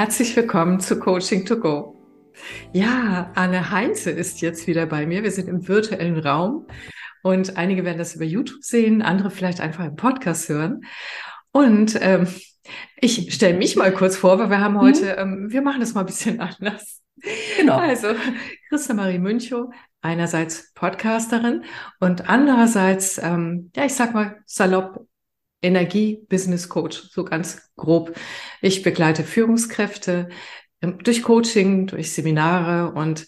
Herzlich willkommen zu Coaching to Go. Ja, Anne Heinze ist jetzt wieder bei mir. Wir sind im virtuellen Raum und einige werden das über YouTube sehen, andere vielleicht einfach im Podcast hören. Und ähm, ich stelle mich mal kurz vor, weil wir haben mhm. heute, mhm. ähm, wir machen das mal ein bisschen anders. Genau. Also Christa Marie Münchow, einerseits Podcasterin und andererseits, ähm, ja, ich sag mal salopp Energie Business Coach, so ganz grob. Ich begleite Führungskräfte ähm, durch Coaching, durch Seminare und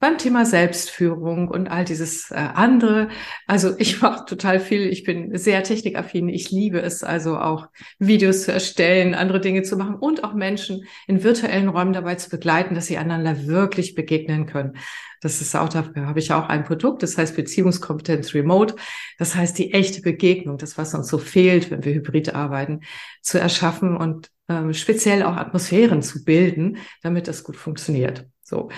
beim Thema Selbstführung und all dieses äh, andere. Also ich mache total viel. Ich bin sehr technikaffin. Ich liebe es also auch Videos zu erstellen, andere Dinge zu machen und auch Menschen in virtuellen Räumen dabei zu begleiten, dass sie einander wirklich begegnen können. Das ist auch, dafür habe ich auch ein Produkt, das heißt Beziehungskompetenz Remote. Das heißt, die echte Begegnung, das, was uns so fehlt, wenn wir hybrid arbeiten, zu erschaffen und ähm, speziell auch Atmosphären zu bilden, damit das gut funktioniert. So.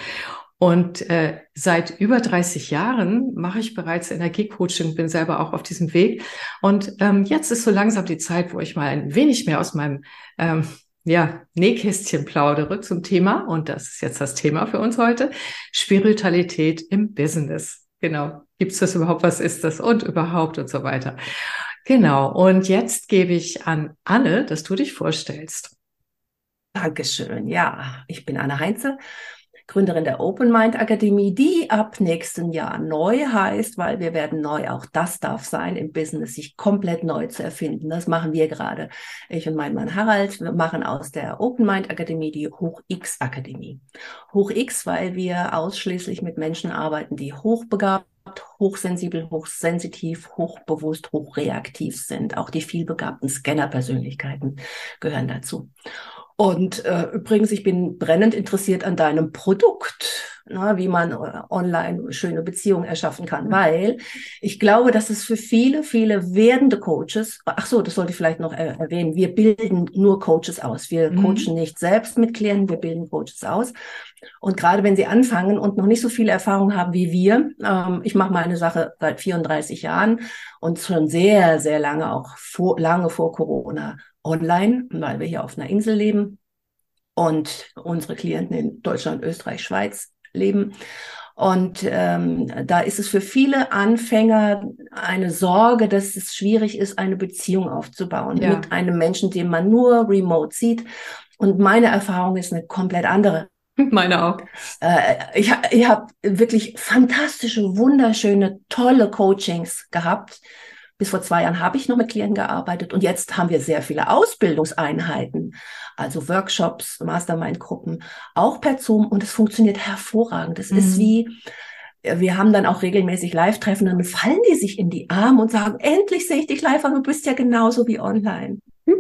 Und äh, seit über 30 Jahren mache ich bereits Energiecoaching, bin selber auch auf diesem Weg. Und ähm, jetzt ist so langsam die Zeit, wo ich mal ein wenig mehr aus meinem ähm, ja, Nähkästchen plaudere zum Thema. Und das ist jetzt das Thema für uns heute. Spiritualität im Business. Genau. Gibt es das überhaupt? Was ist das? Und überhaupt und so weiter. Genau. Und jetzt gebe ich an Anne, dass du dich vorstellst. Dankeschön. Ja, ich bin Anne Heinze Gründerin der Open Mind Akademie, die ab nächsten Jahr neu heißt, weil wir werden neu, auch das darf sein im Business, sich komplett neu zu erfinden. Das machen wir gerade. Ich und mein Mann Harald, wir machen aus der Open Mind Akademie die Hoch X Akademie. Hoch X, weil wir ausschließlich mit Menschen arbeiten, die hochbegabt hochsensibel, hochsensitiv, hochbewusst, hochreaktiv sind. Auch die vielbegabten Scanner-Persönlichkeiten gehören dazu. Und äh, übrigens, ich bin brennend interessiert an deinem Produkt, na, wie man äh, online schöne Beziehungen erschaffen kann, mhm. weil ich glaube, dass es für viele, viele werdende Coaches, ach so, das sollte ich vielleicht noch er erwähnen, wir bilden nur Coaches aus. Wir mhm. coachen nicht selbst mit Klienten, wir bilden Coaches aus. Und gerade wenn sie anfangen und noch nicht so viele Erfahrungen haben wie wir, ähm, ich mache meine Sache seit 34 Jahren und schon sehr, sehr lange, auch vor, lange vor Corona online, weil wir hier auf einer Insel leben und unsere Klienten in Deutschland, Österreich, Schweiz leben. Und ähm, da ist es für viele Anfänger eine Sorge, dass es schwierig ist, eine Beziehung aufzubauen ja. mit einem Menschen, den man nur remote sieht. Und meine Erfahrung ist eine komplett andere. Meine auch. Äh, ich ich habe wirklich fantastische, wunderschöne, tolle Coachings gehabt bis vor zwei Jahren habe ich noch mit Klienten gearbeitet und jetzt haben wir sehr viele Ausbildungseinheiten, also Workshops, Mastermind-Gruppen, auch per Zoom und es funktioniert hervorragend. Es mhm. ist wie, wir haben dann auch regelmäßig Live-Treffen, dann fallen die sich in die Arme und sagen, endlich sehe ich dich live an, du bist ja genauso wie online.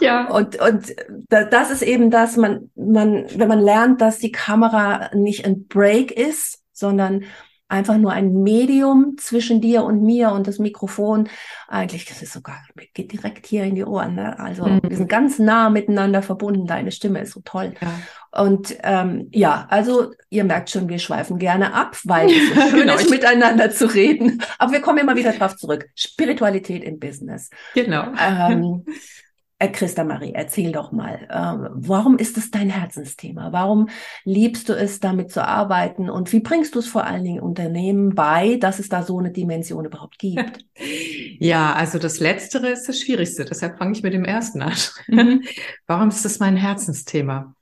ja. Und, und das ist eben das, man, man, wenn man lernt, dass die Kamera nicht ein Break ist, sondern einfach nur ein Medium zwischen dir und mir und das Mikrofon. Eigentlich, das ist sogar, geht direkt hier in die Ohren. Ne? Also mhm. wir sind ganz nah miteinander verbunden. Deine Stimme ist so toll. Ja. Und ähm, ja, also ihr merkt schon, wir schweifen gerne ab, weil es so schön genau. ist, miteinander zu reden. Aber wir kommen immer wieder drauf zurück. Spiritualität im Business. Genau. Ähm, äh, Christa Marie, erzähl doch mal, äh, warum ist es dein Herzensthema? Warum liebst du es, damit zu arbeiten? Und wie bringst du es vor allen Dingen Unternehmen bei, dass es da so eine Dimension überhaupt gibt? Ja, also das Letztere ist das Schwierigste. Deshalb fange ich mit dem Ersten an. Mhm. warum ist es mein Herzensthema?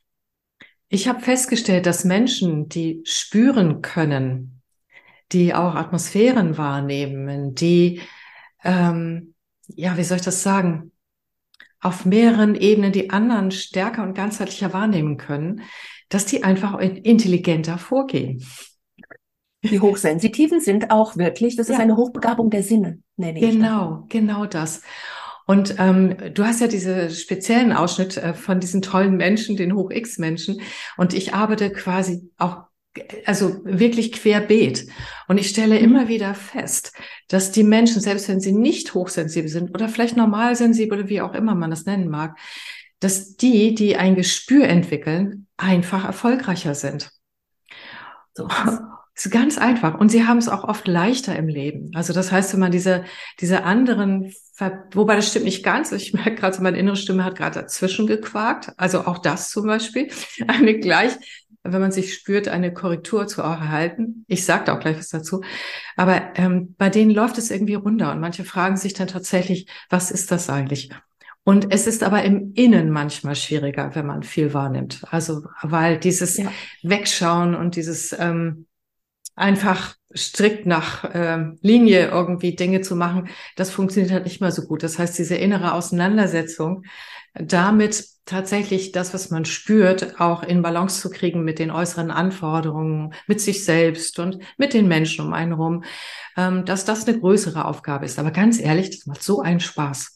Ich habe festgestellt, dass Menschen, die spüren können, die auch Atmosphären wahrnehmen, die, ähm, ja, wie soll ich das sagen? Auf mehreren Ebenen die anderen stärker und ganzheitlicher wahrnehmen können, dass die einfach intelligenter vorgehen. Die Hochsensitiven sind auch wirklich, das ja. ist eine Hochbegabung der Sinne, nenne ich. Genau, genau das. Und ähm, du hast ja diese speziellen Ausschnitt äh, von diesen tollen Menschen, den Hoch-X-Menschen. Und ich arbeite quasi auch also wirklich querbeet. Und ich stelle immer mhm. wieder fest, dass die Menschen, selbst wenn sie nicht hochsensibel sind oder vielleicht normalsensibel oder wie auch immer man das nennen mag, dass die, die ein Gespür entwickeln, einfach erfolgreicher sind. So. ist ganz einfach. Und sie haben es auch oft leichter im Leben. Also das heißt, wenn man diese, diese anderen, wobei das stimmt nicht ganz. Ich merke gerade, so meine innere Stimme hat gerade dazwischen gequakt. Also auch das zum Beispiel. Eine gleich, wenn man sich spürt, eine Korrektur zu erhalten. Ich sage da auch gleich was dazu. Aber ähm, bei denen läuft es irgendwie runter und manche fragen sich dann tatsächlich, was ist das eigentlich? Und es ist aber im Innen manchmal schwieriger, wenn man viel wahrnimmt. Also weil dieses ja. Wegschauen und dieses ähm, einfach strikt nach äh, Linie irgendwie Dinge zu machen, das funktioniert halt nicht mehr so gut. Das heißt, diese innere Auseinandersetzung damit tatsächlich das, was man spürt, auch in Balance zu kriegen mit den äußeren Anforderungen, mit sich selbst und mit den Menschen um einen herum, ähm, dass das eine größere Aufgabe ist. Aber ganz ehrlich, das macht so einen Spaß.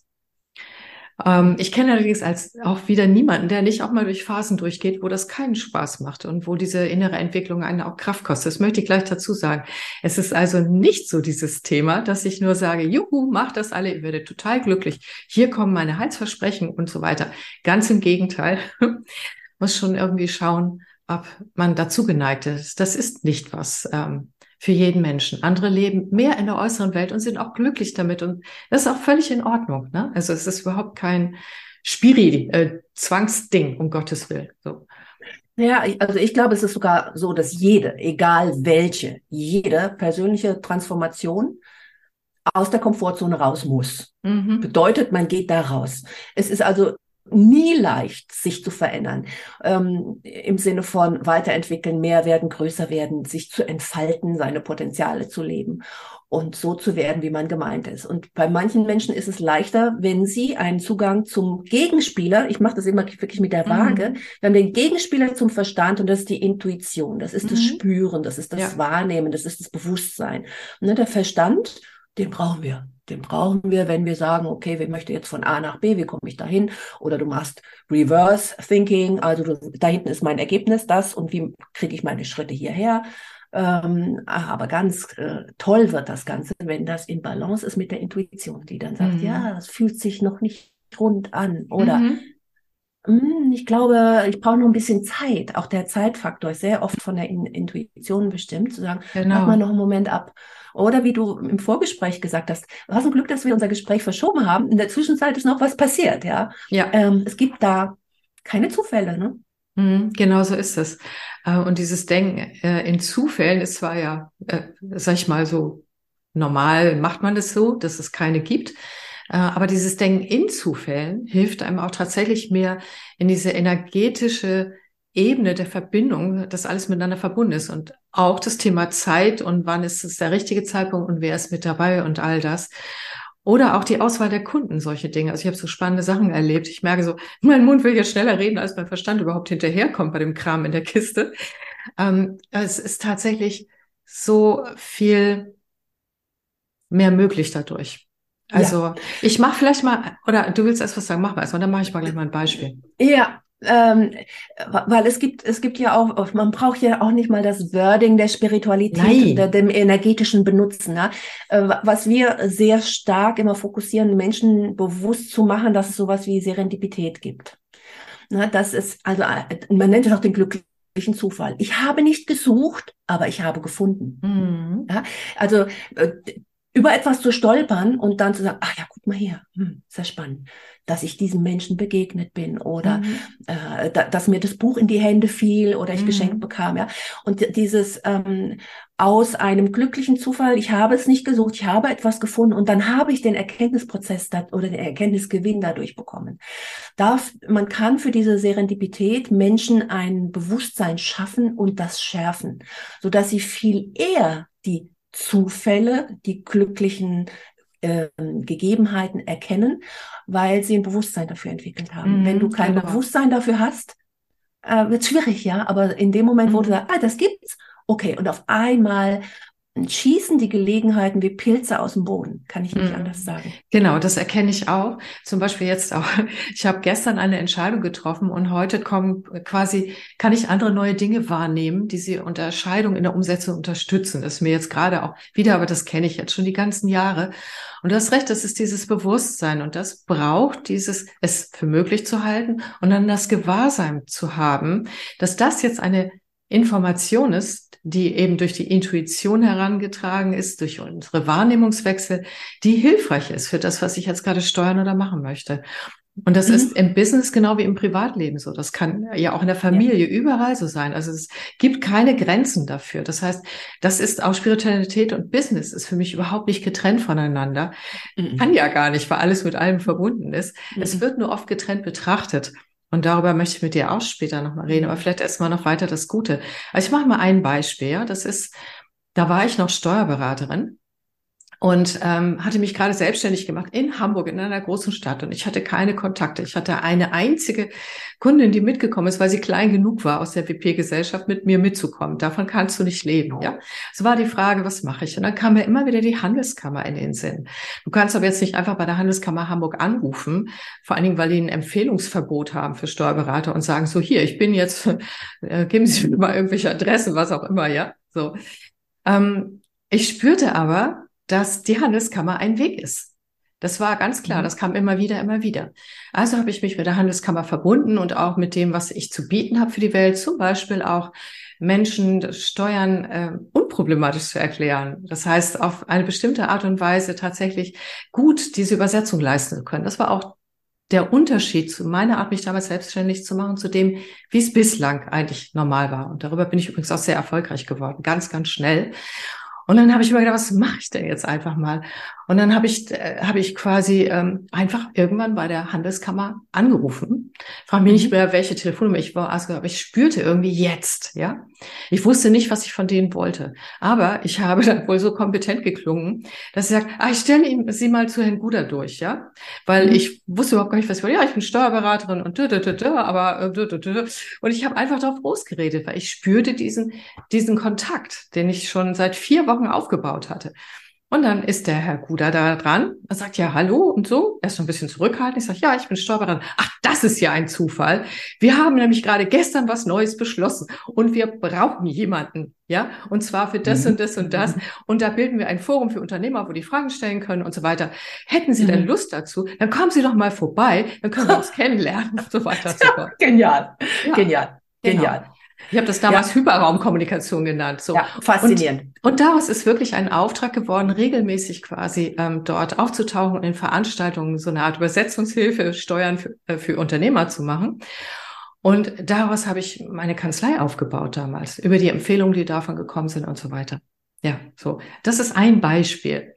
Ähm, ich kenne allerdings als auch wieder niemanden, der nicht auch mal durch Phasen durchgeht, wo das keinen Spaß macht und wo diese innere Entwicklung einen auch Kraft kostet. Das möchte ich gleich dazu sagen. Es ist also nicht so dieses Thema, dass ich nur sage, juhu, macht das alle, ihr werdet total glücklich. Hier kommen meine Heilsversprechen und so weiter. Ganz im Gegenteil. Muss schon irgendwie schauen, ob man dazu geneigt ist. Das ist nicht was, ähm, für jeden Menschen. Andere leben mehr in der äußeren Welt und sind auch glücklich damit. Und das ist auch völlig in Ordnung. Ne? Also es ist überhaupt kein Spiri-Zwangsding, äh, um Gottes Willen. So. Ja, also ich glaube, es ist sogar so, dass jede, egal welche, jede persönliche Transformation aus der Komfortzone raus muss. Mhm. Bedeutet, man geht da raus. Es ist also nie leicht, sich zu verändern. Ähm, Im Sinne von weiterentwickeln, mehr werden, größer werden, sich zu entfalten, seine Potenziale zu leben und so zu werden, wie man gemeint ist. Und bei manchen Menschen ist es leichter, wenn sie einen Zugang zum Gegenspieler, ich mache das immer wirklich mit der mhm. Waage, mhm. wir haben den Gegenspieler zum Verstand und das ist die Intuition, das ist mhm. das Spüren, das ist das ja. Wahrnehmen, das ist das Bewusstsein. Und ne, der Verstand, den brauchen wir. Den brauchen wir, wenn wir sagen, okay, wir möchten jetzt von A nach B, wie komme ich da hin? Oder du machst Reverse Thinking, also du, da hinten ist mein Ergebnis das und wie kriege ich meine Schritte hierher? Ähm, aber ganz äh, toll wird das Ganze, wenn das in Balance ist mit der Intuition, die dann sagt, mhm. ja, das fühlt sich noch nicht rund an oder mhm. Hm, ich glaube, ich brauche noch ein bisschen Zeit. Auch der Zeitfaktor ist sehr oft von der In Intuition bestimmt, zu sagen, genau. mach mal noch einen Moment ab. Oder wie du im Vorgespräch gesagt hast, hast ein Glück, dass wir unser Gespräch verschoben haben. In der Zwischenzeit ist noch was passiert, ja. Ja. Ähm, es gibt da keine Zufälle, ne? Mhm, genau so ist es. Äh, und dieses Denken äh, in Zufällen ist zwar ja, äh, sag ich mal so, normal macht man das so, dass es keine gibt. Aber dieses Denken in Zufällen hilft einem auch tatsächlich mehr in diese energetische Ebene der Verbindung, dass alles miteinander verbunden ist und auch das Thema Zeit und wann ist es der richtige Zeitpunkt und wer ist mit dabei und all das. Oder auch die Auswahl der Kunden, solche Dinge. Also ich habe so spannende Sachen erlebt. Ich merke so, mein Mund will jetzt schneller reden, als mein Verstand überhaupt hinterherkommt bei dem Kram in der Kiste. Ähm, es ist tatsächlich so viel mehr möglich dadurch. Also ja. ich mache vielleicht mal, oder du willst erst was sagen, mach mal erstmal, dann mache ich mal gleich mal ein Beispiel. Ja, ähm, weil es gibt, es gibt ja auch, man braucht ja auch nicht mal das Wording der Spiritualität oder dem energetischen Benutzen. Ne? Was wir sehr stark immer fokussieren, Menschen bewusst zu machen, dass es sowas wie Serendipität gibt. Ne? Das ist, also, man nennt es auch den glücklichen Zufall. Ich habe nicht gesucht, aber ich habe gefunden. Mhm. Ja? Also, äh, über etwas zu stolpern und dann zu sagen, ach ja, guck mal hier, hm, sehr spannend dass ich diesem Menschen begegnet bin oder mhm. äh, da, dass mir das Buch in die Hände fiel oder ich mhm. geschenkt bekam. Ja. Und dieses ähm, aus einem glücklichen Zufall, ich habe es nicht gesucht, ich habe etwas gefunden und dann habe ich den Erkenntnisprozess da, oder den Erkenntnisgewinn dadurch bekommen. Darf, man kann für diese Serendipität Menschen ein Bewusstsein schaffen und das schärfen, so dass sie viel eher die Zufälle, die glücklichen äh, Gegebenheiten erkennen, weil sie ein Bewusstsein dafür entwickelt haben. Mhm, Wenn du kein genau. Bewusstsein dafür hast, äh, wird schwierig, ja. Aber in dem Moment, wo du mhm. sagst, ah, das gibt's, okay, und auf einmal schießen die Gelegenheiten wie Pilze aus dem Boden, kann ich nicht mhm. anders sagen. Genau, das erkenne ich auch. Zum Beispiel jetzt auch. Ich habe gestern eine Entscheidung getroffen und heute kommen quasi, kann ich andere neue Dinge wahrnehmen, die sie Unterscheidung in der Umsetzung unterstützen. Das ist mir jetzt gerade auch wieder, aber das kenne ich jetzt schon die ganzen Jahre. Und du hast recht, das ist dieses Bewusstsein und das braucht dieses, es für möglich zu halten und dann das Gewahrsein zu haben, dass das jetzt eine Information ist, die eben durch die Intuition herangetragen ist, durch unsere Wahrnehmungswechsel, die hilfreich ist für das, was ich jetzt gerade steuern oder machen möchte. Und das mhm. ist im Business genau wie im Privatleben so. Das kann ja auch in der Familie ja. überall so sein. Also es gibt keine Grenzen dafür. Das heißt, das ist auch Spiritualität und Business ist für mich überhaupt nicht getrennt voneinander. Mhm. Kann ja gar nicht, weil alles mit allem verbunden ist. Mhm. Es wird nur oft getrennt betrachtet. Und darüber möchte ich mit dir auch später nochmal reden. Aber vielleicht erstmal noch weiter das Gute. Also ich mache mal ein Beispiel. Ja? Das ist, da war ich noch Steuerberaterin und ähm, hatte mich gerade selbstständig gemacht in Hamburg, in einer großen Stadt. Und ich hatte keine Kontakte. Ich hatte eine einzige Kundin, die mitgekommen ist, weil sie klein genug war, aus der WP-Gesellschaft mit mir mitzukommen. Davon kannst du nicht leben. Ja, so war die Frage, was mache ich? Und dann kam mir immer wieder die Handelskammer in den Sinn. Du kannst aber jetzt nicht einfach bei der Handelskammer Hamburg anrufen, vor allen Dingen, weil die ein Empfehlungsverbot haben für Steuerberater und sagen so, hier, ich bin jetzt, äh, geben Sie mir mal irgendwelche Adressen, was auch immer, ja. So. Ähm, ich spürte aber, dass die Handelskammer ein Weg ist. Das war ganz klar, mhm. das kam immer wieder, immer wieder. Also habe ich mich mit der Handelskammer verbunden und auch mit dem, was ich zu bieten habe für die Welt, zum Beispiel auch Menschen Steuern äh, unproblematisch zu erklären. Das heißt, auf eine bestimmte Art und Weise tatsächlich gut diese Übersetzung leisten zu können. Das war auch der Unterschied zu meiner Art, mich damals selbstständig zu machen, zu dem, wie es bislang eigentlich normal war. Und darüber bin ich übrigens auch sehr erfolgreich geworden, ganz, ganz schnell. Und dann habe ich mir gedacht, was mache ich denn jetzt einfach mal? Und dann habe ich, äh, habe ich quasi ähm, einfach irgendwann bei der Handelskammer angerufen. Frage mich nicht mhm. mehr, welche Telefonnummer ich war, aber ich spürte irgendwie jetzt, ja. Ich wusste nicht, was ich von denen wollte. Aber ich habe dann wohl so kompetent geklungen, dass sie sagt, ah, ich stelle ihm sie mal zu Herrn Guder durch, ja. Weil mhm. ich wusste überhaupt gar nicht, was ich wollte. Ja, ich bin Steuerberaterin und dü, dü, dü, dü, aber äh, dü, dü, dü. und ich habe einfach darauf losgeredet, weil ich spürte diesen, diesen Kontakt, den ich schon seit vier Wochen aufgebaut hatte. Und dann ist der Herr Guder da dran Er sagt, ja, hallo und so. Er ist so ein bisschen zurückhaltend. Ich sage, ja, ich bin Steuerberater. Ach, das ist ja ein Zufall. Wir haben nämlich gerade gestern was Neues beschlossen und wir brauchen jemanden, ja, und zwar für das mhm. und das und das. Und da bilden wir ein Forum für Unternehmer, wo die Fragen stellen können und so weiter. Hätten Sie mhm. denn Lust dazu? Dann kommen Sie doch mal vorbei, dann können wir uns kennenlernen und so weiter. Ja, genial, ja. genial, genial. Genau. Ich habe das damals ja. Hyperraumkommunikation genannt. So. Ja, faszinierend. Und, und, daraus ist wirklich ein Auftrag geworden, regelmäßig quasi ähm, dort aufzutauchen und in Veranstaltungen so eine Art Übersetzungshilfe, Steuern für, äh, für Unternehmer zu machen. Und daraus habe ich meine Kanzlei aufgebaut damals, über die Empfehlungen, die davon gekommen sind und so weiter. Ja, so. Das ist ein Beispiel.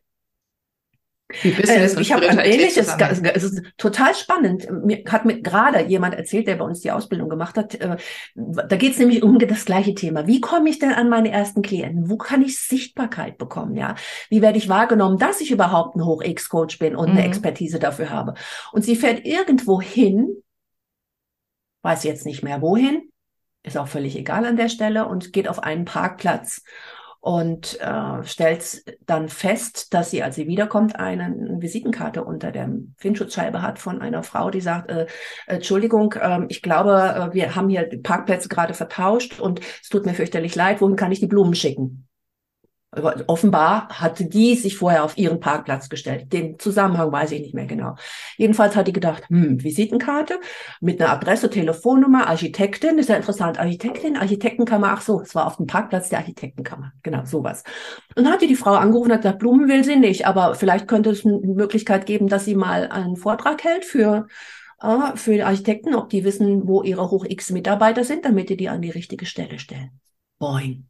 Äh, ich habe ein ähnliches, es ist total spannend. Mir hat mir gerade jemand erzählt, der bei uns die Ausbildung gemacht hat. Äh, da geht es nämlich um das gleiche Thema. Wie komme ich denn an meine ersten Klienten? Wo kann ich Sichtbarkeit bekommen? Ja, wie werde ich wahrgenommen, dass ich überhaupt ein Hoch-X-Coach bin und mhm. eine Expertise dafür habe? Und sie fährt irgendwo hin, weiß jetzt nicht mehr wohin, ist auch völlig egal an der Stelle und geht auf einen Parkplatz und äh, stellt dann fest, dass sie, als sie wiederkommt, eine, Visitenkarte unter der Windschutzscheibe hat von einer Frau, die sagt, äh, Entschuldigung, äh, ich glaube, äh, wir haben hier die Parkplätze gerade vertauscht und es tut mir fürchterlich leid, wohin kann ich die Blumen schicken? Offenbar hatte die sich vorher auf ihren Parkplatz gestellt. Den Zusammenhang weiß ich nicht mehr genau. Jedenfalls hat die gedacht, hm, Visitenkarte mit einer Adresse, Telefonnummer, Architektin, ist ja interessant. Architektin, Architektenkammer, ach so, es war auf dem Parkplatz der Architektenkammer. Genau, sowas. Und dann hat die die Frau angerufen und hat gesagt, Blumen will sie nicht, aber vielleicht könnte es eine Möglichkeit geben, dass sie mal einen Vortrag hält für äh, für Architekten, ob die wissen, wo ihre Hoch-X-Mitarbeiter sind, damit die die an die richtige Stelle stellen. Boing.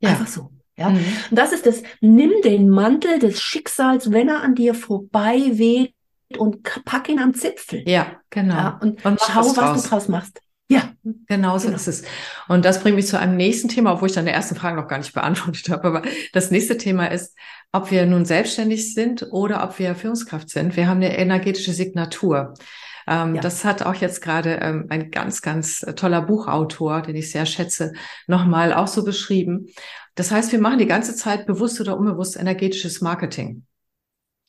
Ja. Einfach so. Ja, mhm. und das ist das, nimm den Mantel des Schicksals, wenn er an dir vorbei weht und pack ihn am Zipfel. Ja, genau. Ja, und, und schau, was, was du draus machst. Ja, genau so genau. ist es. Und das bringt mich zu einem nächsten Thema, obwohl ich deine ersten Fragen noch gar nicht beantwortet habe. Aber das nächste Thema ist, ob wir nun selbstständig sind oder ob wir Führungskraft sind. Wir haben eine energetische Signatur. Ähm, ja. Das hat auch jetzt gerade ähm, ein ganz, ganz toller Buchautor, den ich sehr schätze, nochmal auch so beschrieben. Das heißt, wir machen die ganze Zeit bewusst oder unbewusst energetisches Marketing.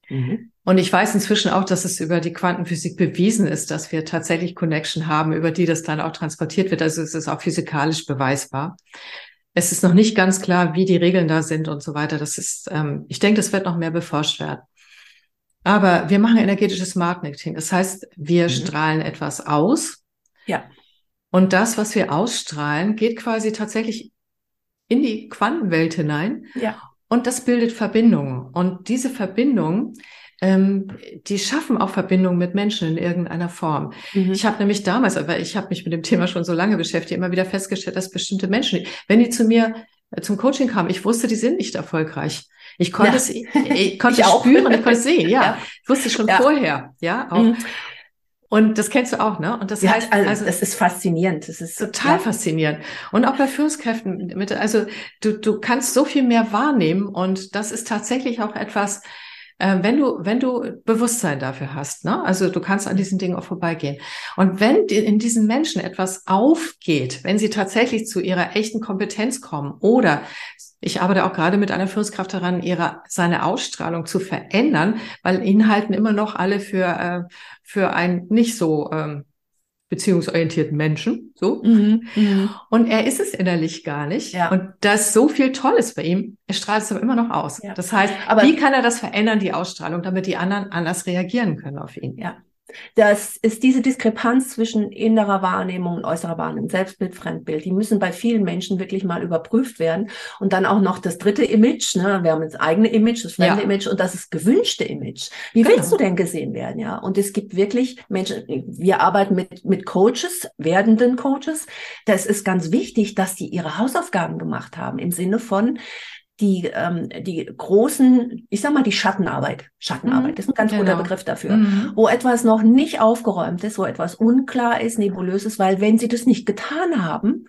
Mhm. Und ich weiß inzwischen auch, dass es über die Quantenphysik bewiesen ist, dass wir tatsächlich Connection haben, über die das dann auch transportiert wird. Also es ist auch physikalisch beweisbar. Es ist noch nicht ganz klar, wie die Regeln da sind und so weiter. Das ist, ähm, ich denke, das wird noch mehr beforscht werden. Aber wir machen energetisches Marketing. Das heißt, wir mhm. strahlen etwas aus. Ja. Und das, was wir ausstrahlen, geht quasi tatsächlich in die Quantenwelt hinein. Ja. Und das bildet Verbindungen. Und diese Verbindungen, ähm, die schaffen auch Verbindungen mit Menschen in irgendeiner Form. Mhm. Ich habe nämlich damals, aber ich habe mich mit dem Thema schon so lange beschäftigt, immer wieder festgestellt, dass bestimmte Menschen, wenn die zu mir zum Coaching kamen, ich wusste, die sind nicht erfolgreich. Ich konnte ja. es, ich konnte ich spüren, ich konnte es sehen, ja. ja. Ich wusste schon ja. vorher, ja. Auch. Mhm. Und das kennst du auch, ne? Und das ja, heißt, also, also das ist faszinierend. Das ist total ja. faszinierend. Und auch bei Führungskräften mit, also du, du kannst so viel mehr wahrnehmen und das ist tatsächlich auch etwas, äh, wenn du, wenn du Bewusstsein dafür hast, ne? Also du kannst an diesen Dingen auch vorbeigehen. Und wenn in diesen Menschen etwas aufgeht, wenn sie tatsächlich zu ihrer echten Kompetenz kommen oder ich arbeite auch gerade mit einer Führungskraft daran, ihre, seine Ausstrahlung zu verändern, weil ihn halten immer noch alle für, äh, für einen nicht so ähm, beziehungsorientierten Menschen, so. Mhm, mh. Und er ist es innerlich gar nicht. Ja. Und da ist so viel Tolles bei ihm. Er strahlt es aber immer noch aus. Ja. Das heißt, aber wie kann er das verändern, die Ausstrahlung, damit die anderen anders reagieren können auf ihn? Ja. Das ist diese Diskrepanz zwischen innerer Wahrnehmung und äußerer Wahrnehmung, Selbstbild, Fremdbild. Die müssen bei vielen Menschen wirklich mal überprüft werden. Und dann auch noch das dritte Image. Ne? Wir haben das eigene Image, das fremde ja. Image und das ist gewünschte Image. Wie genau. willst du denn gesehen werden? Ja. Und es gibt wirklich Menschen, wir arbeiten mit, mit Coaches, werdenden Coaches. Das ist ganz wichtig, dass die ihre Hausaufgaben gemacht haben im Sinne von, die, ähm, die großen, ich sag mal, die Schattenarbeit. Schattenarbeit mhm, ist ein ganz genau. guter Begriff dafür. Mhm. Wo etwas noch nicht aufgeräumt ist, wo etwas unklar ist, nebulös ist, weil wenn sie das nicht getan haben,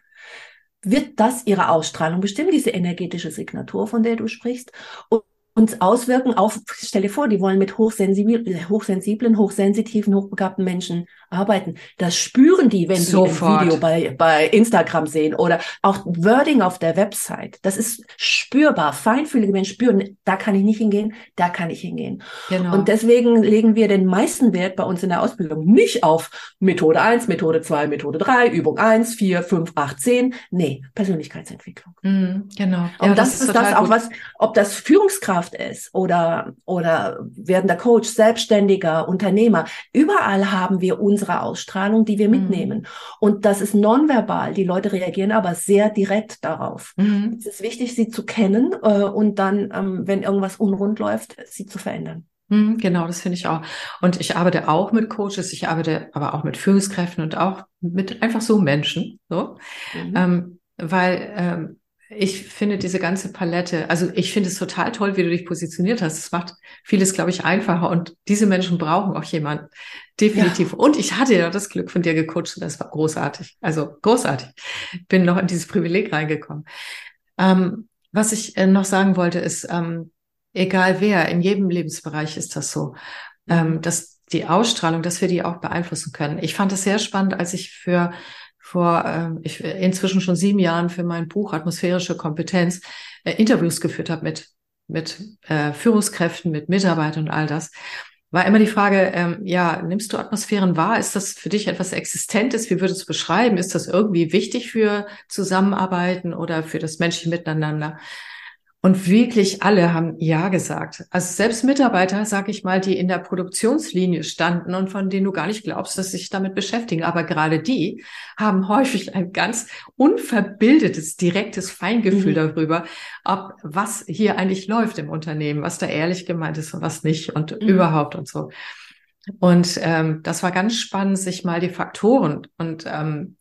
wird das ihre Ausstrahlung bestimmen, diese energetische Signatur, von der du sprichst. Und uns auswirken auf, stell dir vor, die wollen mit hochsensiblen, hochsensiblen, hochsensitiven, hochbegabten Menschen arbeiten. Das spüren die, wenn Sofort. die ein Video bei, bei Instagram sehen oder auch Wording auf der Website. Das ist spürbar. Feinfühlige Menschen spüren, da kann ich nicht hingehen, da kann ich hingehen. Genau. Und deswegen legen wir den meisten Wert bei uns in der Ausbildung nicht auf Methode 1, Methode 2, Methode 3, Übung 1, 4, 5, 8, 10. Nee, Persönlichkeitsentwicklung. Mhm, genau. Und ja, das, das, ist das auch gut. was, ob das Führungskraft ist oder, oder werdender Coach, Selbstständiger, Unternehmer. Überall haben wir uns unsere Ausstrahlung, die wir mhm. mitnehmen. Und das ist nonverbal. Die Leute reagieren aber sehr direkt darauf. Mhm. Es ist wichtig, sie zu kennen äh, und dann, ähm, wenn irgendwas unrund läuft, sie zu verändern. Mhm, genau, das finde ich auch. Und ich arbeite auch mit Coaches, ich arbeite aber auch mit Führungskräften und auch mit einfach so Menschen, so, mhm. ähm, weil ähm, ich finde diese ganze Palette, also ich finde es total toll, wie du dich positioniert hast. Es macht vieles, glaube ich, einfacher und diese Menschen brauchen auch jemanden. Definitiv. Ja. Und ich hatte ja das Glück von dir gecoacht und das war großartig. Also großartig. Bin noch in dieses Privileg reingekommen. Ähm, was ich äh, noch sagen wollte, ist, ähm, egal wer, in jedem Lebensbereich ist das so, ähm, dass die Ausstrahlung, dass wir die auch beeinflussen können. Ich fand es sehr spannend, als ich für vor äh, ich, inzwischen schon sieben Jahren für mein Buch Atmosphärische Kompetenz äh, Interviews geführt habe mit, mit äh, Führungskräften, mit Mitarbeitern und all das, war immer die Frage, ähm, ja, nimmst du Atmosphären wahr? Ist das für dich etwas Existentes? Wie würdest du beschreiben? Ist das irgendwie wichtig für Zusammenarbeiten oder für das menschliche Miteinander? Und wirklich alle haben Ja gesagt. Also selbst Mitarbeiter, sag ich mal, die in der Produktionslinie standen und von denen du gar nicht glaubst, dass sie sich damit beschäftigen. Aber gerade die haben häufig ein ganz unverbildetes, direktes Feingefühl mhm. darüber, ob was hier eigentlich läuft im Unternehmen, was da ehrlich gemeint ist und was nicht und mhm. überhaupt und so. Und ähm, das war ganz spannend, sich mal die Faktoren und ähm,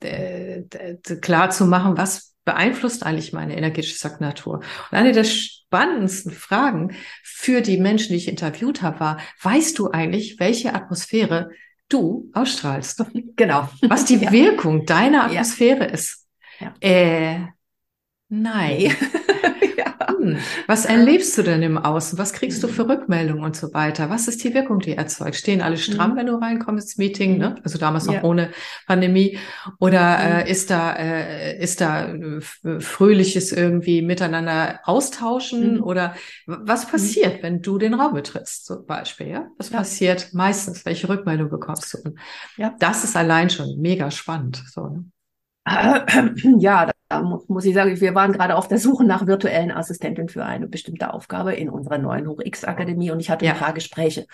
klar zu machen, was beeinflusst eigentlich meine energetische Signatur? Und eine der spannendsten Fragen für die Menschen, die ich interviewt habe, war, weißt du eigentlich, welche Atmosphäre du ausstrahlst? Genau. Was die ja. Wirkung deiner Atmosphäre ja. ist? Ja. Äh, nein. Hm. Was erlebst du denn im Außen? Was kriegst du für Rückmeldungen und so weiter? Was ist die Wirkung, die erzeugt? Stehen alle stramm, mhm. wenn du reinkommst ins Meeting? Ne? Also damals noch ja. ohne Pandemie. Oder mhm. äh, ist da äh, ist da äh, fröhliches irgendwie miteinander austauschen? Mhm. Oder was mhm. passiert, wenn du den Raum betrittst, zum Beispiel? Ja, was ja. passiert meistens? Welche Rückmeldung bekommst du? Und ja. Das ist allein schon mega spannend. So. Ne? Ja, muss ich sagen, wir waren gerade auf der Suche nach virtuellen Assistenten für eine bestimmte Aufgabe in unserer neuen Hoch-X-Akademie und ich hatte ja. ein paar Gespräche.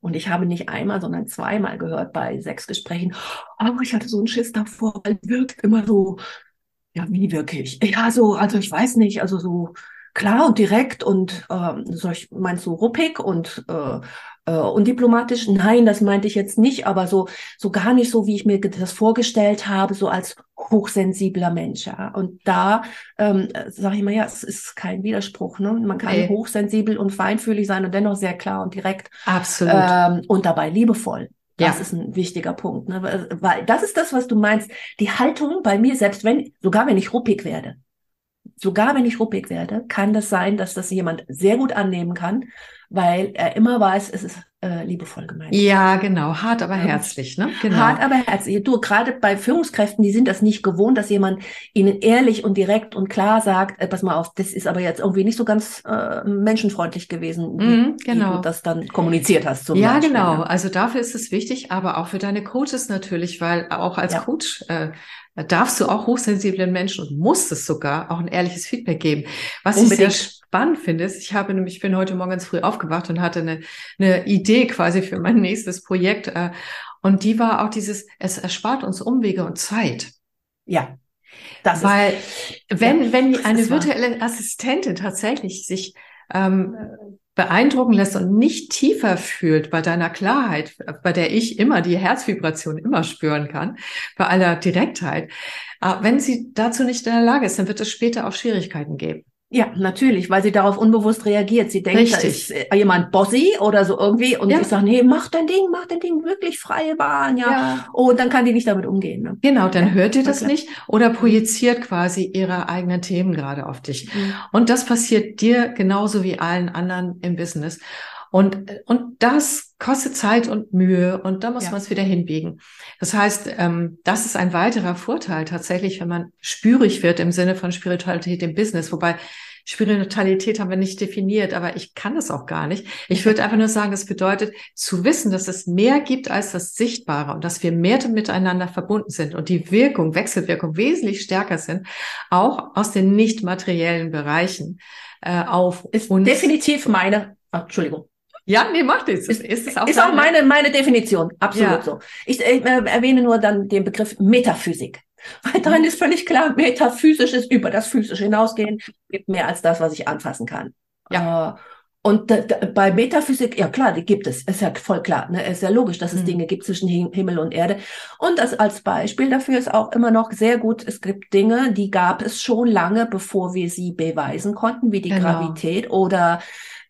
Und ich habe nicht einmal, sondern zweimal gehört bei sechs Gesprächen, oh, ich hatte so einen Schiss davor, weil es wirkt immer so Ja, wie wirklich? Ja, so, also ich weiß nicht, also so klar und direkt und ähm, soll ich, meinst du ruppig und äh, äh, undiplomatisch? Nein, das meinte ich jetzt nicht, aber so so gar nicht so, wie ich mir das vorgestellt habe, so als hochsensibler Mensch. Ja. Und da ähm, sage ich mal, ja, es ist kein Widerspruch. Ne? Man kann hey. hochsensibel und feinfühlig sein und dennoch sehr klar und direkt. Absolut. Ähm, und dabei liebevoll. Das ja. ist ein wichtiger Punkt, ne? weil das ist das, was du meinst. Die Haltung bei mir, selbst wenn, sogar wenn ich ruppig werde, sogar wenn ich ruppig werde, kann das sein, dass das jemand sehr gut annehmen kann, weil er immer weiß, es ist äh, liebevoll gemeint. Ja, genau. Hart, aber herzlich, ne? Genau. Hart, aber herzlich. Du, gerade bei Führungskräften, die sind das nicht gewohnt, dass jemand ihnen ehrlich und direkt und klar sagt, äh, pass mal auf, das ist aber jetzt irgendwie nicht so ganz äh, menschenfreundlich gewesen, wie, mm, genau. wie du das dann kommuniziert hast. Zum ja, Beispiel, genau. Also dafür ist es wichtig, aber auch für deine Coaches natürlich, weil auch als ja. Coach äh, darfst du auch hochsensiblen Menschen und musst es sogar auch ein ehrliches Feedback geben. Was Unbedingt. ich sehr spannend finde, ist, ich habe nämlich, ich bin heute Morgens früh aufgewacht und hatte eine, eine Idee quasi für mein nächstes Projekt. Äh, und die war auch dieses, es erspart uns Umwege und Zeit. Ja. Das Weil, ist, wenn, ja, wenn eine virtuelle Assistentin tatsächlich sich ähm, beeindrucken lässt und nicht tiefer fühlt bei deiner Klarheit, bei der ich immer die Herzvibration immer spüren kann, bei aller Direktheit, äh, wenn sie dazu nicht in der Lage ist, dann wird es später auch Schwierigkeiten geben. Ja, natürlich, weil sie darauf unbewusst reagiert. Sie denkt, Richtig. da ist äh, jemand bossy oder so irgendwie und ja. ich sage, nee, mach dein Ding, mach dein Ding, wirklich freie Bahn, ja. ja. Und dann kann die nicht damit umgehen. Ne? Genau, dann ja, hört ihr das klar. nicht oder projiziert quasi ihre eigenen Themen gerade auf dich. Mhm. Und das passiert dir genauso wie allen anderen im Business. Und, und das kostet Zeit und Mühe und da muss ja. man es wieder hinbiegen. Das heißt, ähm, das ist ein weiterer Vorteil tatsächlich, wenn man spürig wird im Sinne von Spiritualität im Business. Wobei Spiritualität haben wir nicht definiert, aber ich kann es auch gar nicht. Ich würde einfach nur sagen, es bedeutet zu wissen, dass es mehr gibt als das Sichtbare und dass wir mehr miteinander verbunden sind und die Wirkung, Wechselwirkung wesentlich stärker sind, auch aus den nicht materiellen Bereichen äh, auf ist uns. Definitiv meine, oh, Entschuldigung. Ja, nee, macht es. Ist, ist, ist, auch, ist auch meine, meine Definition. Absolut ja. so. Ich äh, erwähne nur dann den Begriff Metaphysik. Weil darin ist völlig klar, metaphysisch ist über das Physische hinausgehen, gibt mehr als das, was ich anfassen kann. Ja. Äh, und bei Metaphysik, ja klar, die gibt es, ist ja voll klar, ne? ist ja logisch, dass es mhm. Dinge gibt zwischen Himmel und Erde. Und das als Beispiel dafür ist auch immer noch sehr gut, es gibt Dinge, die gab es schon lange, bevor wir sie beweisen konnten, wie die genau. Gravität oder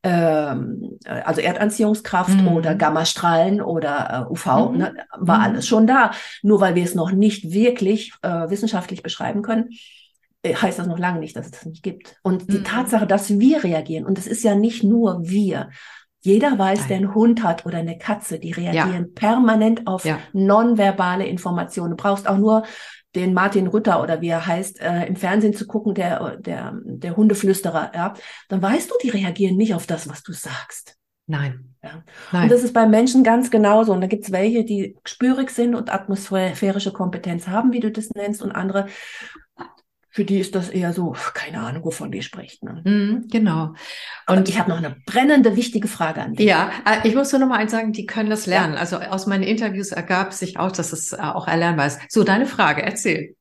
ähm, also Erdanziehungskraft mhm. oder Gammastrahlen oder äh, UV, mhm. ne, war mhm. alles schon da. Nur weil wir es noch nicht wirklich äh, wissenschaftlich beschreiben können, heißt das noch lange nicht, dass es das nicht gibt. Und die mhm. Tatsache, dass wir reagieren, und es ist ja nicht nur wir, jeder weiß, Nein. der einen Hund hat oder eine Katze, die reagieren ja. permanent auf ja. nonverbale Informationen. Du brauchst auch nur den Martin Rütter oder wie er heißt, äh, im Fernsehen zu gucken, der, der, der Hundeflüsterer, ja, dann weißt du, die reagieren nicht auf das, was du sagst. Nein. Ja. Nein. Und das ist bei Menschen ganz genauso. Und da gibt es welche, die spürig sind und atmosphärische Kompetenz haben, wie du das nennst, und andere, für die ist das eher so, keine Ahnung, wovon die spricht. Ne? Mm, genau. Und Aber ich habe noch eine brennende, wichtige Frage an dich. Ja, äh, ich muss nur noch mal eins sagen, die können das lernen. Ja. Also aus meinen Interviews ergab sich auch, dass es äh, auch erlernbar ist. So, deine Frage, erzähl.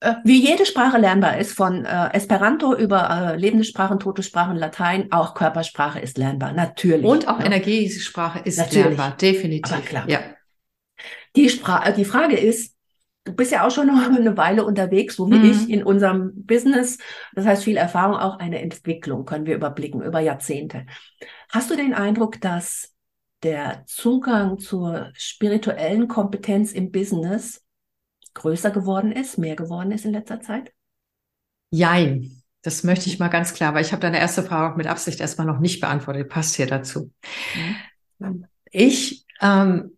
Äh, wie jede Sprache lernbar ist, von äh, Esperanto über äh, lebende Sprachen, tote Sprachen, Latein, auch Körpersprache ist lernbar, natürlich. Und auch ja. Energiesprache ist natürlich. lernbar, definitiv. Aber klar. Ja. Die, Spra die Frage ist, du bist ja auch schon noch eine Weile unterwegs, so wie mhm. ich in unserem Business. Das heißt, viel Erfahrung, auch eine Entwicklung können wir überblicken über Jahrzehnte. Hast du den Eindruck, dass der Zugang zur spirituellen Kompetenz im Business größer geworden ist, mehr geworden ist in letzter Zeit? Jein. Das möchte ich mal ganz klar, weil ich habe deine erste Frage auch mit Absicht erstmal noch nicht beantwortet. Passt hier dazu. Mhm. Ich ähm,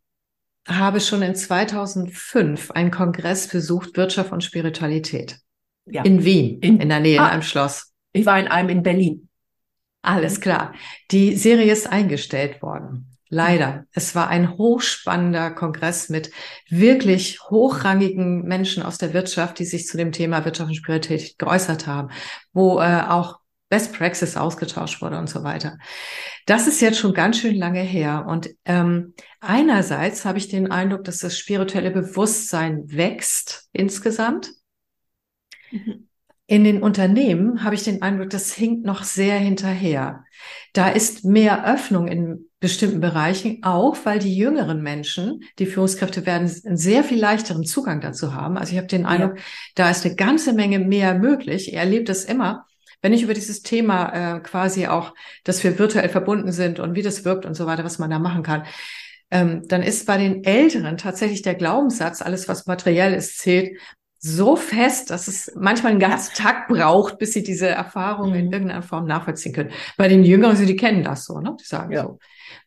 habe schon in 2005 einen Kongress besucht, Wirtschaft und Spiritualität. Ja. In Wien, in, in der Nähe ah, in einem Schloss. Ich war in einem in Berlin. Alles klar. Die Serie ist eingestellt worden. Leider. Es war ein hochspannender Kongress mit wirklich hochrangigen Menschen aus der Wirtschaft, die sich zu dem Thema Wirtschaft und Spiritualität geäußert haben, wo äh, auch Best Praxis ausgetauscht wurde und so weiter. Das ist jetzt schon ganz schön lange her. Und ähm, einerseits habe ich den Eindruck, dass das spirituelle Bewusstsein wächst insgesamt. Mhm. in den Unternehmen habe ich den Eindruck, das hinkt noch sehr hinterher. Da ist mehr Öffnung in bestimmten Bereichen, auch weil die jüngeren Menschen, die Führungskräfte werden einen sehr viel leichteren Zugang dazu haben. Also ich habe den Eindruck, ja. da ist eine ganze Menge mehr möglich. Er erlebt das immer. Wenn ich über dieses Thema äh, quasi auch, dass wir virtuell verbunden sind und wie das wirkt und so weiter, was man da machen kann, ähm, dann ist bei den Älteren tatsächlich der Glaubenssatz, alles was materiell ist, zählt, so fest, dass es manchmal einen ganzen Tag braucht, bis sie diese Erfahrungen mhm. in irgendeiner Form nachvollziehen können. Bei den Jüngeren, sie die kennen das so, ne? Die sagen ja. so.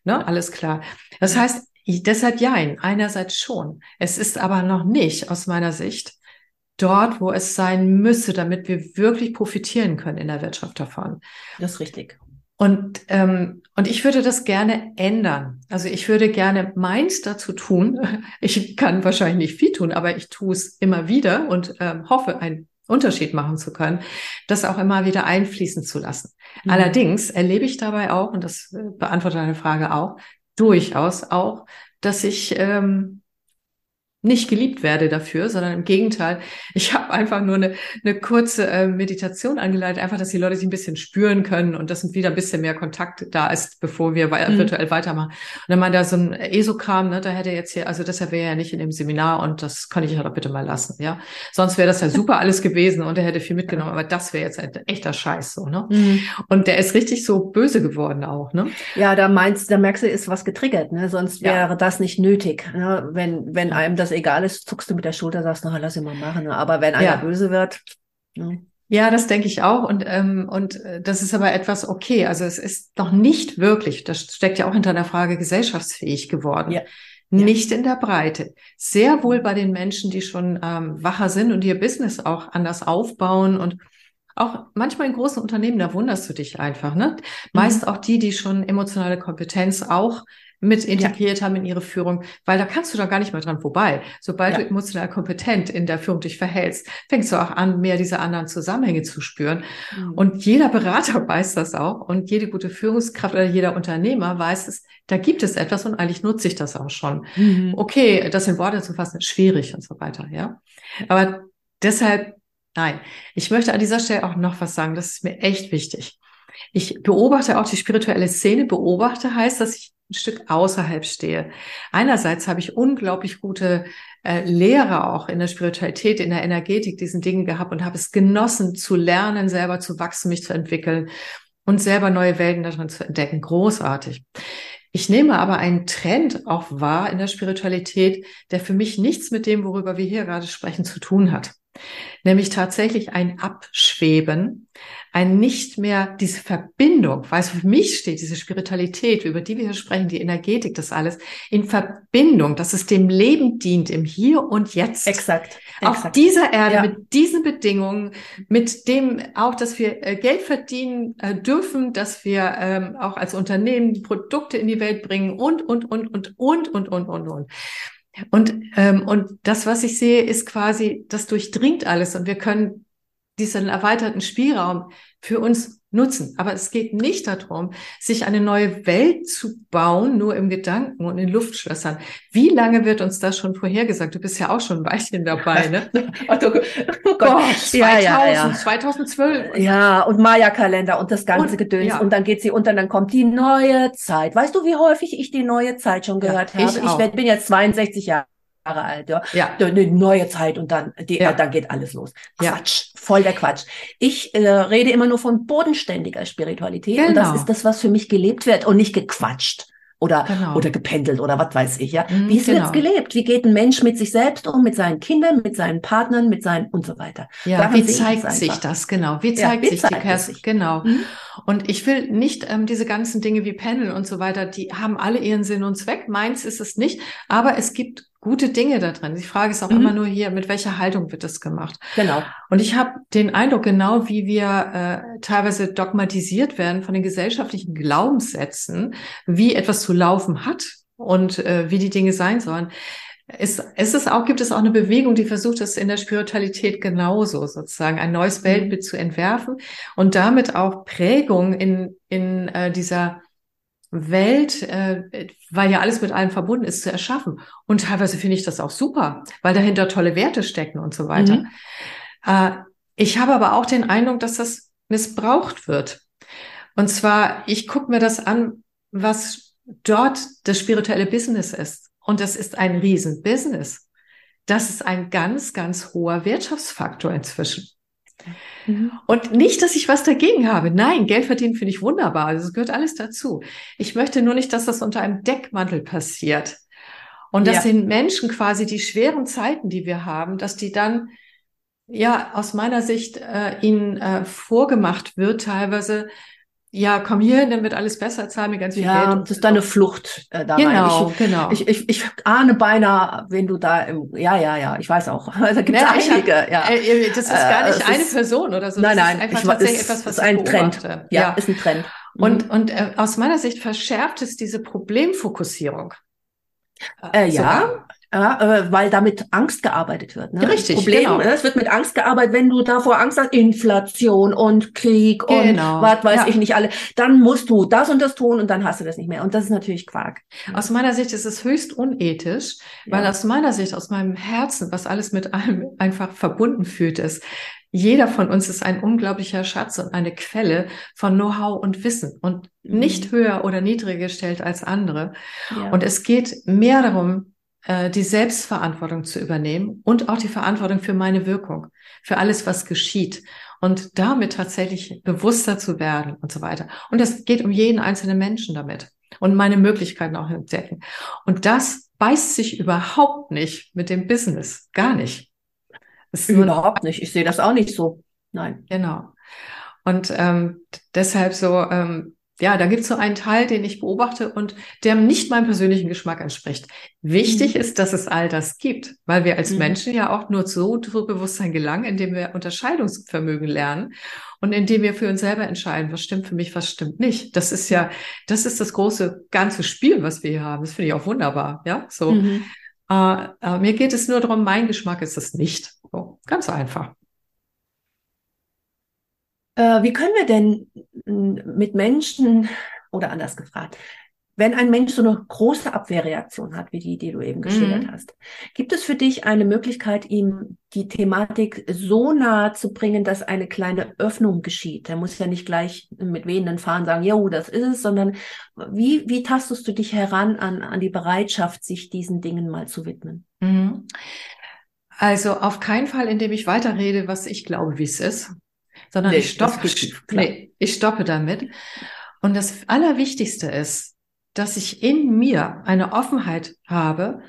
Ne? Alles klar. Das heißt, deshalb ja, einerseits schon. Es ist aber noch nicht aus meiner Sicht dort, wo es sein müsse, damit wir wirklich profitieren können in der Wirtschaft davon. Das ist richtig. Und, ähm, und ich würde das gerne ändern. Also ich würde gerne meins dazu tun. Ich kann wahrscheinlich nicht viel tun, aber ich tue es immer wieder und ähm, hoffe, einen Unterschied machen zu können, das auch immer wieder einfließen zu lassen. Mhm. Allerdings erlebe ich dabei auch, und das äh, beantwortet deine Frage auch, durchaus auch, dass ich ähm, nicht geliebt werde dafür, sondern im Gegenteil, ich habe einfach nur eine, eine kurze äh, Meditation angeleitet, einfach, dass die Leute sich ein bisschen spüren können und dass wieder ein bisschen mehr Kontakt da ist, bevor wir mhm. virtuell weitermachen. Und dann meinte er so ein ESO-Kram, ne, da hätte er jetzt hier, also deshalb wäre er ja nicht in dem Seminar und das kann ich ja doch bitte mal lassen, ja. Sonst wäre das ja super alles gewesen und er hätte viel mitgenommen, aber das wäre jetzt ein echter Scheiß so, ne? Mhm. Und der ist richtig so böse geworden auch, ne? Ja, da meinst, da merkst du, ist was getriggert, ne? Sonst wäre ja. das nicht nötig, ne? wenn, wenn einem das egal ist, zuckst du mit der Schulter, sagst, na, lass ihn mal machen. Ne? Aber wenn einer ja. böse wird, ne? Ja, das denke ich auch. Und, ähm, und äh, das ist aber etwas okay. Also es ist noch nicht wirklich, das steckt ja auch hinter der Frage, gesellschaftsfähig geworden. Ja. Nicht in der Breite. Sehr wohl bei den Menschen, die schon ähm, wacher sind und ihr Business auch anders aufbauen und auch manchmal in großen Unternehmen, da wunderst du dich einfach, ne? Mhm. Meist auch die, die schon emotionale Kompetenz auch mit integriert ja. haben in ihre Führung, weil da kannst du da gar nicht mehr dran vorbei. Sobald ja. du emotional kompetent in der Führung dich verhältst, fängst du auch an, mehr diese anderen Zusammenhänge zu spüren. Mhm. Und jeder Berater weiß das auch und jede gute Führungskraft oder jeder Unternehmer weiß es, da gibt es etwas und eigentlich nutze ich das auch schon. Mhm. Okay, das in Worte zu fassen, ist schwierig und so weiter, ja. Aber deshalb, nein, ich möchte an dieser Stelle auch noch was sagen, das ist mir echt wichtig. Ich beobachte auch die spirituelle Szene. Beobachte heißt, dass ich ein Stück außerhalb stehe. Einerseits habe ich unglaublich gute äh, Lehre auch in der Spiritualität, in der Energetik, diesen Dingen gehabt und habe es genossen zu lernen, selber zu wachsen, mich zu entwickeln und selber neue Welten darin zu entdecken. Großartig. Ich nehme aber einen Trend auch wahr in der Spiritualität, der für mich nichts mit dem, worüber wir hier gerade sprechen, zu tun hat nämlich tatsächlich ein Abschweben, ein nicht mehr diese Verbindung, weil es für mich steht, diese Spiritualität, über die wir hier sprechen, die Energetik, das alles, in Verbindung, dass es dem Leben dient, im Hier und Jetzt. Exakt. Auf exakt. dieser Erde, ja. mit diesen Bedingungen, mit dem auch, dass wir äh, Geld verdienen äh, dürfen, dass wir ähm, auch als Unternehmen Produkte in die Welt bringen und, und, und, und, und, und, und, und, und. Und, ähm, und das, was ich sehe, ist quasi, das durchdringt alles und wir können diesen erweiterten Spielraum für uns nutzen. Aber es geht nicht darum, sich eine neue Welt zu bauen, nur im Gedanken und in Luftschlössern. Wie lange wird uns das schon vorhergesagt? Du bist ja auch schon ein Weilchen dabei, ne? oh, oh Gott, 2000, ja, ja, ja. 2012. Ja, und Maya-Kalender und das ganze und, Gedöns. Ja. Und dann geht sie unter, dann kommt die neue Zeit. Weißt du, wie häufig ich die neue Zeit schon gehört ja, habe? Ich, ich bin jetzt 62 Jahre Jahre alt, ja. ja. Eine neue Zeit und dann, die, ja. dann geht alles los. Quatsch, ja. voll der Quatsch. Ich äh, rede immer nur von bodenständiger Spiritualität genau. und das genau. ist das, was für mich gelebt wird und nicht gequatscht oder, genau. oder gependelt oder was weiß ich, ja. Mhm, Wie ist genau. jetzt gelebt? Wie geht ein Mensch mit sich selbst um, mit seinen Kindern, mit seinen Partnern, mit seinen und so weiter? Ja, Daran wie zeigt sich das, genau? Wie zeigt ja, wie sich zeigt die Kerze? Genau. Mhm. Und ich will nicht ähm, diese ganzen Dinge wie Panel und so weiter, die haben alle ihren Sinn und Zweck. Meins ist es nicht, aber es gibt gute Dinge da drin. Die Frage ist auch mhm. immer nur hier, mit welcher Haltung wird das gemacht? Genau. Und ich habe den Eindruck, genau wie wir äh, teilweise dogmatisiert werden von den gesellschaftlichen Glaubenssätzen, wie etwas zu laufen hat und äh, wie die Dinge sein sollen, ist, ist es auch, gibt es auch eine Bewegung, die versucht, es in der Spiritualität genauso sozusagen ein neues mhm. Weltbild zu entwerfen und damit auch Prägung in, in äh, dieser Welt, äh, weil ja alles mit allem verbunden ist, zu erschaffen. Und teilweise finde ich das auch super, weil dahinter tolle Werte stecken und so weiter. Mhm. Äh, Ich habe aber auch den Eindruck, dass das missbraucht wird. Und zwar, ich gucke mir das an, was dort das spirituelle Business ist. Und das ist ein Riesenbusiness. Das ist ein ganz, ganz hoher Wirtschaftsfaktor inzwischen. Mhm. Und nicht, dass ich was dagegen habe. Nein, Geld verdienen finde ich wunderbar. Also es gehört alles dazu. Ich möchte nur nicht, dass das unter einem Deckmantel passiert. Und dass ja. den Menschen quasi die schweren Zeiten, die wir haben, dass die dann, ja, aus meiner Sicht, äh, ihnen äh, vorgemacht wird, teilweise, ja, komm hier, dann wird alles besser, zahl mir ganz viel ja, Geld. Ja, das ist deine Flucht äh, da genau, Ich, genau. Ich, ich, ich ahne beinahe, wenn du da im, ja, ja, ja, ich weiß auch. Da gibt es einige, hab, ja. Äh, das ist gar nicht äh, eine ist, Person oder so. Nein, das nein, ist einfach ich, tatsächlich ist, etwas, was ist ein Trend. Ja, ja, ist ein Trend. Mhm. Und, und äh, aus meiner Sicht verschärft es diese Problemfokussierung. Äh, ja, ja, äh, weil damit Angst gearbeitet wird. Ne? Richtig, das Problem, genau. Ne? es wird mit Angst gearbeitet, wenn du davor Angst hast, Inflation und Krieg genau. und was weiß ja. ich nicht alle, dann musst du das und das tun und dann hast du das nicht mehr. Und das ist natürlich Quark. Aus meiner Sicht ist es höchst unethisch, ja. weil aus meiner Sicht, aus meinem Herzen, was alles mit allem einfach verbunden fühlt, ist, jeder von uns ist ein unglaublicher Schatz und eine Quelle von Know-how und Wissen und mhm. nicht höher oder niedriger gestellt als andere. Ja. Und es geht mehr darum, die Selbstverantwortung zu übernehmen und auch die Verantwortung für meine Wirkung, für alles, was geschieht und damit tatsächlich bewusster zu werden und so weiter. Und es geht um jeden einzelnen Menschen damit und meine Möglichkeiten auch entdecken. Und das beißt sich überhaupt nicht mit dem Business, gar nicht. überhaupt nicht. Ich sehe das auch nicht so. Nein. Genau. Und ähm, deshalb so, ähm, ja, da gibt es so einen Teil, den ich beobachte und der nicht meinem persönlichen Geschmack entspricht. Wichtig mhm. ist, dass es all das gibt, weil wir als mhm. Menschen ja auch nur so zu Bewusstsein gelangen, indem wir Unterscheidungsvermögen lernen und indem wir für uns selber entscheiden, was stimmt für mich, was stimmt nicht. Das ist ja, das ist das große ganze Spiel, was wir hier haben. Das finde ich auch wunderbar, ja, so. Mhm. Äh, äh, mir geht es nur darum, mein Geschmack ist es nicht. So, ganz einfach. Äh, wie können wir denn mit Menschen, oder anders gefragt, wenn ein Mensch so eine große Abwehrreaktion hat, wie die, die du eben geschildert mhm. hast, gibt es für dich eine Möglichkeit, ihm die Thematik so nahe zu bringen, dass eine kleine Öffnung geschieht? Er muss ja nicht gleich mit wehenden Fahnen sagen, jo, das ist es, sondern wie, wie tastest du dich heran an, an die Bereitschaft, sich diesen Dingen mal zu widmen? Mhm. Also auf keinen Fall, indem ich weiterrede, was ich glaube, wie es ist sondern nee, ich, stoppe, nee, ich stoppe damit. Und das Allerwichtigste ist, dass ich in mir eine Offenheit habe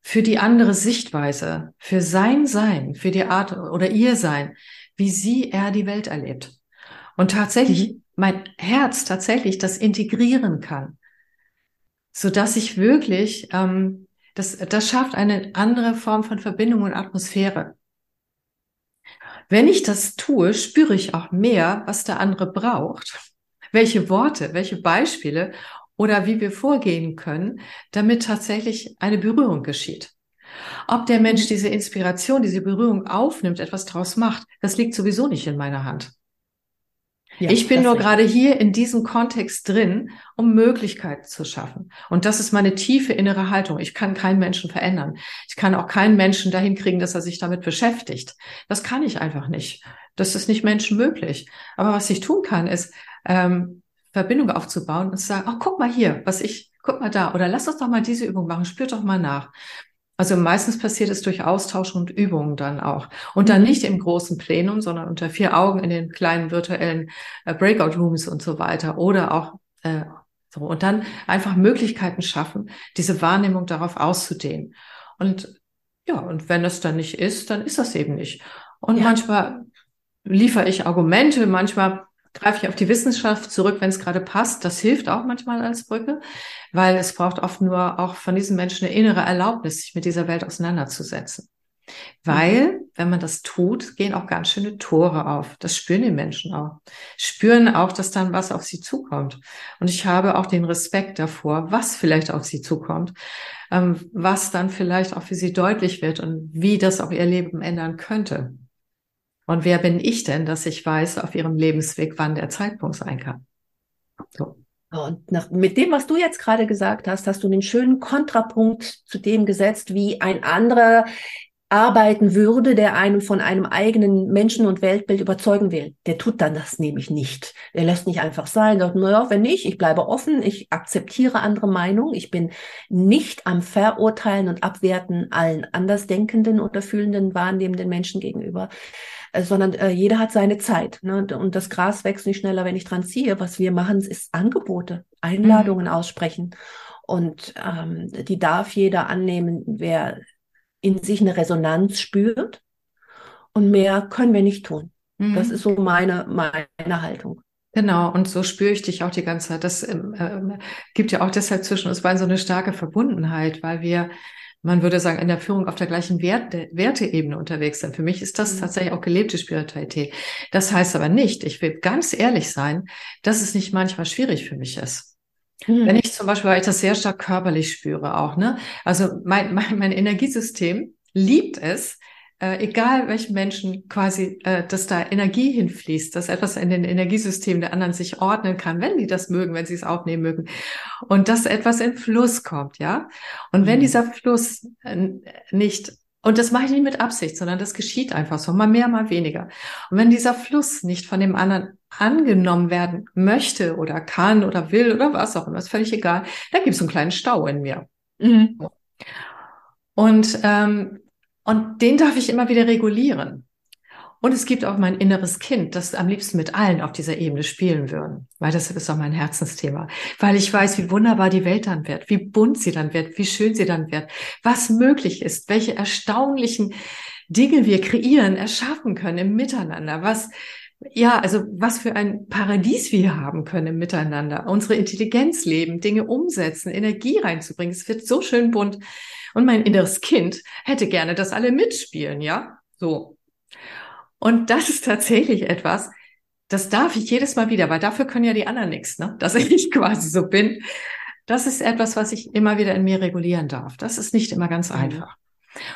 für die andere Sichtweise, für sein Sein, für die Art oder ihr Sein, wie sie, er die Welt erlebt. Und tatsächlich mhm. mein Herz tatsächlich das integrieren kann, so dass ich wirklich, ähm, das, das schafft eine andere Form von Verbindung und Atmosphäre. Wenn ich das tue, spüre ich auch mehr, was der andere braucht, welche Worte, welche Beispiele oder wie wir vorgehen können, damit tatsächlich eine Berührung geschieht. Ob der Mensch diese Inspiration, diese Berührung aufnimmt, etwas draus macht, das liegt sowieso nicht in meiner Hand. Ja, ich bin nur gerade hier in diesem Kontext drin, um Möglichkeiten zu schaffen. Und das ist meine tiefe innere Haltung. Ich kann keinen Menschen verändern. Ich kann auch keinen Menschen dahin kriegen, dass er sich damit beschäftigt. Das kann ich einfach nicht. Das ist nicht menschenmöglich. Aber was ich tun kann, ist, ähm, Verbindung aufzubauen und zu sagen, oh, guck mal hier, was ich, guck mal da, oder lass uns doch mal diese Übung machen, spür doch mal nach. Also meistens passiert es durch Austausch und Übungen dann auch. Und dann mhm. nicht im großen Plenum, sondern unter vier Augen in den kleinen virtuellen äh, Breakout Rooms und so weiter. Oder auch äh, so. Und dann einfach Möglichkeiten schaffen, diese Wahrnehmung darauf auszudehnen. Und ja, und wenn das dann nicht ist, dann ist das eben nicht. Und ja. manchmal liefere ich Argumente, manchmal greife ich auf die Wissenschaft zurück, wenn es gerade passt. Das hilft auch manchmal als Brücke, weil es braucht oft nur auch von diesen Menschen eine innere Erlaubnis, sich mit dieser Welt auseinanderzusetzen. Weil, mhm. wenn man das tut, gehen auch ganz schöne Tore auf. Das spüren die Menschen auch. Spüren auch, dass dann was auf sie zukommt. Und ich habe auch den Respekt davor, was vielleicht auf sie zukommt, ähm, was dann vielleicht auch für sie deutlich wird und wie das auch ihr Leben ändern könnte. Und wer bin ich denn, dass ich weiß auf ihrem Lebensweg, wann der Zeitpunkt sein kann? So. Und nach, mit dem, was du jetzt gerade gesagt hast, hast du einen schönen Kontrapunkt zu dem gesetzt, wie ein anderer arbeiten würde, der einen von einem eigenen Menschen- und Weltbild überzeugen will. Der tut dann das nämlich nicht. Der lässt nicht einfach sein, sagt, naja, wenn nicht, ich bleibe offen, ich akzeptiere andere Meinungen, ich bin nicht am Verurteilen und Abwerten allen andersdenkenden oder fühlenden, wahrnehmenden Menschen gegenüber, äh, sondern äh, jeder hat seine Zeit. Ne? Und das Gras wächst nicht schneller, wenn ich dran ziehe. Was wir machen, ist Angebote, Einladungen mhm. aussprechen. Und ähm, die darf jeder annehmen, wer in sich eine Resonanz spürt. Und mehr können wir nicht tun. Mhm. Das ist so meine, meine Haltung. Genau, und so spüre ich dich auch die ganze Zeit. Das äh, gibt ja auch deshalb zwischen uns beiden so eine starke Verbundenheit, weil wir, man würde sagen, in der Führung auf der gleichen Werte, Werteebene unterwegs sind. Für mich ist das mhm. tatsächlich auch gelebte Spiritualität. Das heißt aber nicht, ich will ganz ehrlich sein, dass es nicht manchmal schwierig für mich ist. Mhm. Wenn ich zum Beispiel, weil ich das sehr stark körperlich spüre auch, ne? Also mein, mein, mein Energiesystem liebt es, äh, egal welchen Menschen quasi, äh, dass da Energie hinfließt, dass etwas in den Energiesystemen der anderen sich ordnen kann, wenn die das mögen, wenn sie es aufnehmen mögen. Und dass etwas in Fluss kommt, ja. Und wenn mhm. dieser Fluss äh, nicht und das mache ich nicht mit Absicht, sondern das geschieht einfach so, mal mehr, mal weniger. Und wenn dieser Fluss nicht von dem anderen angenommen werden möchte oder kann oder will oder was auch immer, ist völlig egal, dann gibt es einen kleinen Stau in mir. Mhm. Und, ähm, und den darf ich immer wieder regulieren. Und es gibt auch mein inneres Kind, das am liebsten mit allen auf dieser Ebene spielen würden, weil das ist auch mein Herzensthema. Weil ich weiß, wie wunderbar die Welt dann wird, wie bunt sie dann wird, wie schön sie dann wird, was möglich ist, welche erstaunlichen Dinge wir kreieren, erschaffen können im Miteinander, was, ja, also was für ein Paradies wir haben können Miteinander, unsere Intelligenz leben, Dinge umsetzen, Energie reinzubringen. Es wird so schön bunt. Und mein inneres Kind hätte gerne, dass alle mitspielen, ja? So. Und das ist tatsächlich etwas, das darf ich jedes Mal wieder, weil dafür können ja die anderen nichts, ne? dass ich quasi so bin. Das ist etwas, was ich immer wieder in mir regulieren darf. Das ist nicht immer ganz mhm. einfach.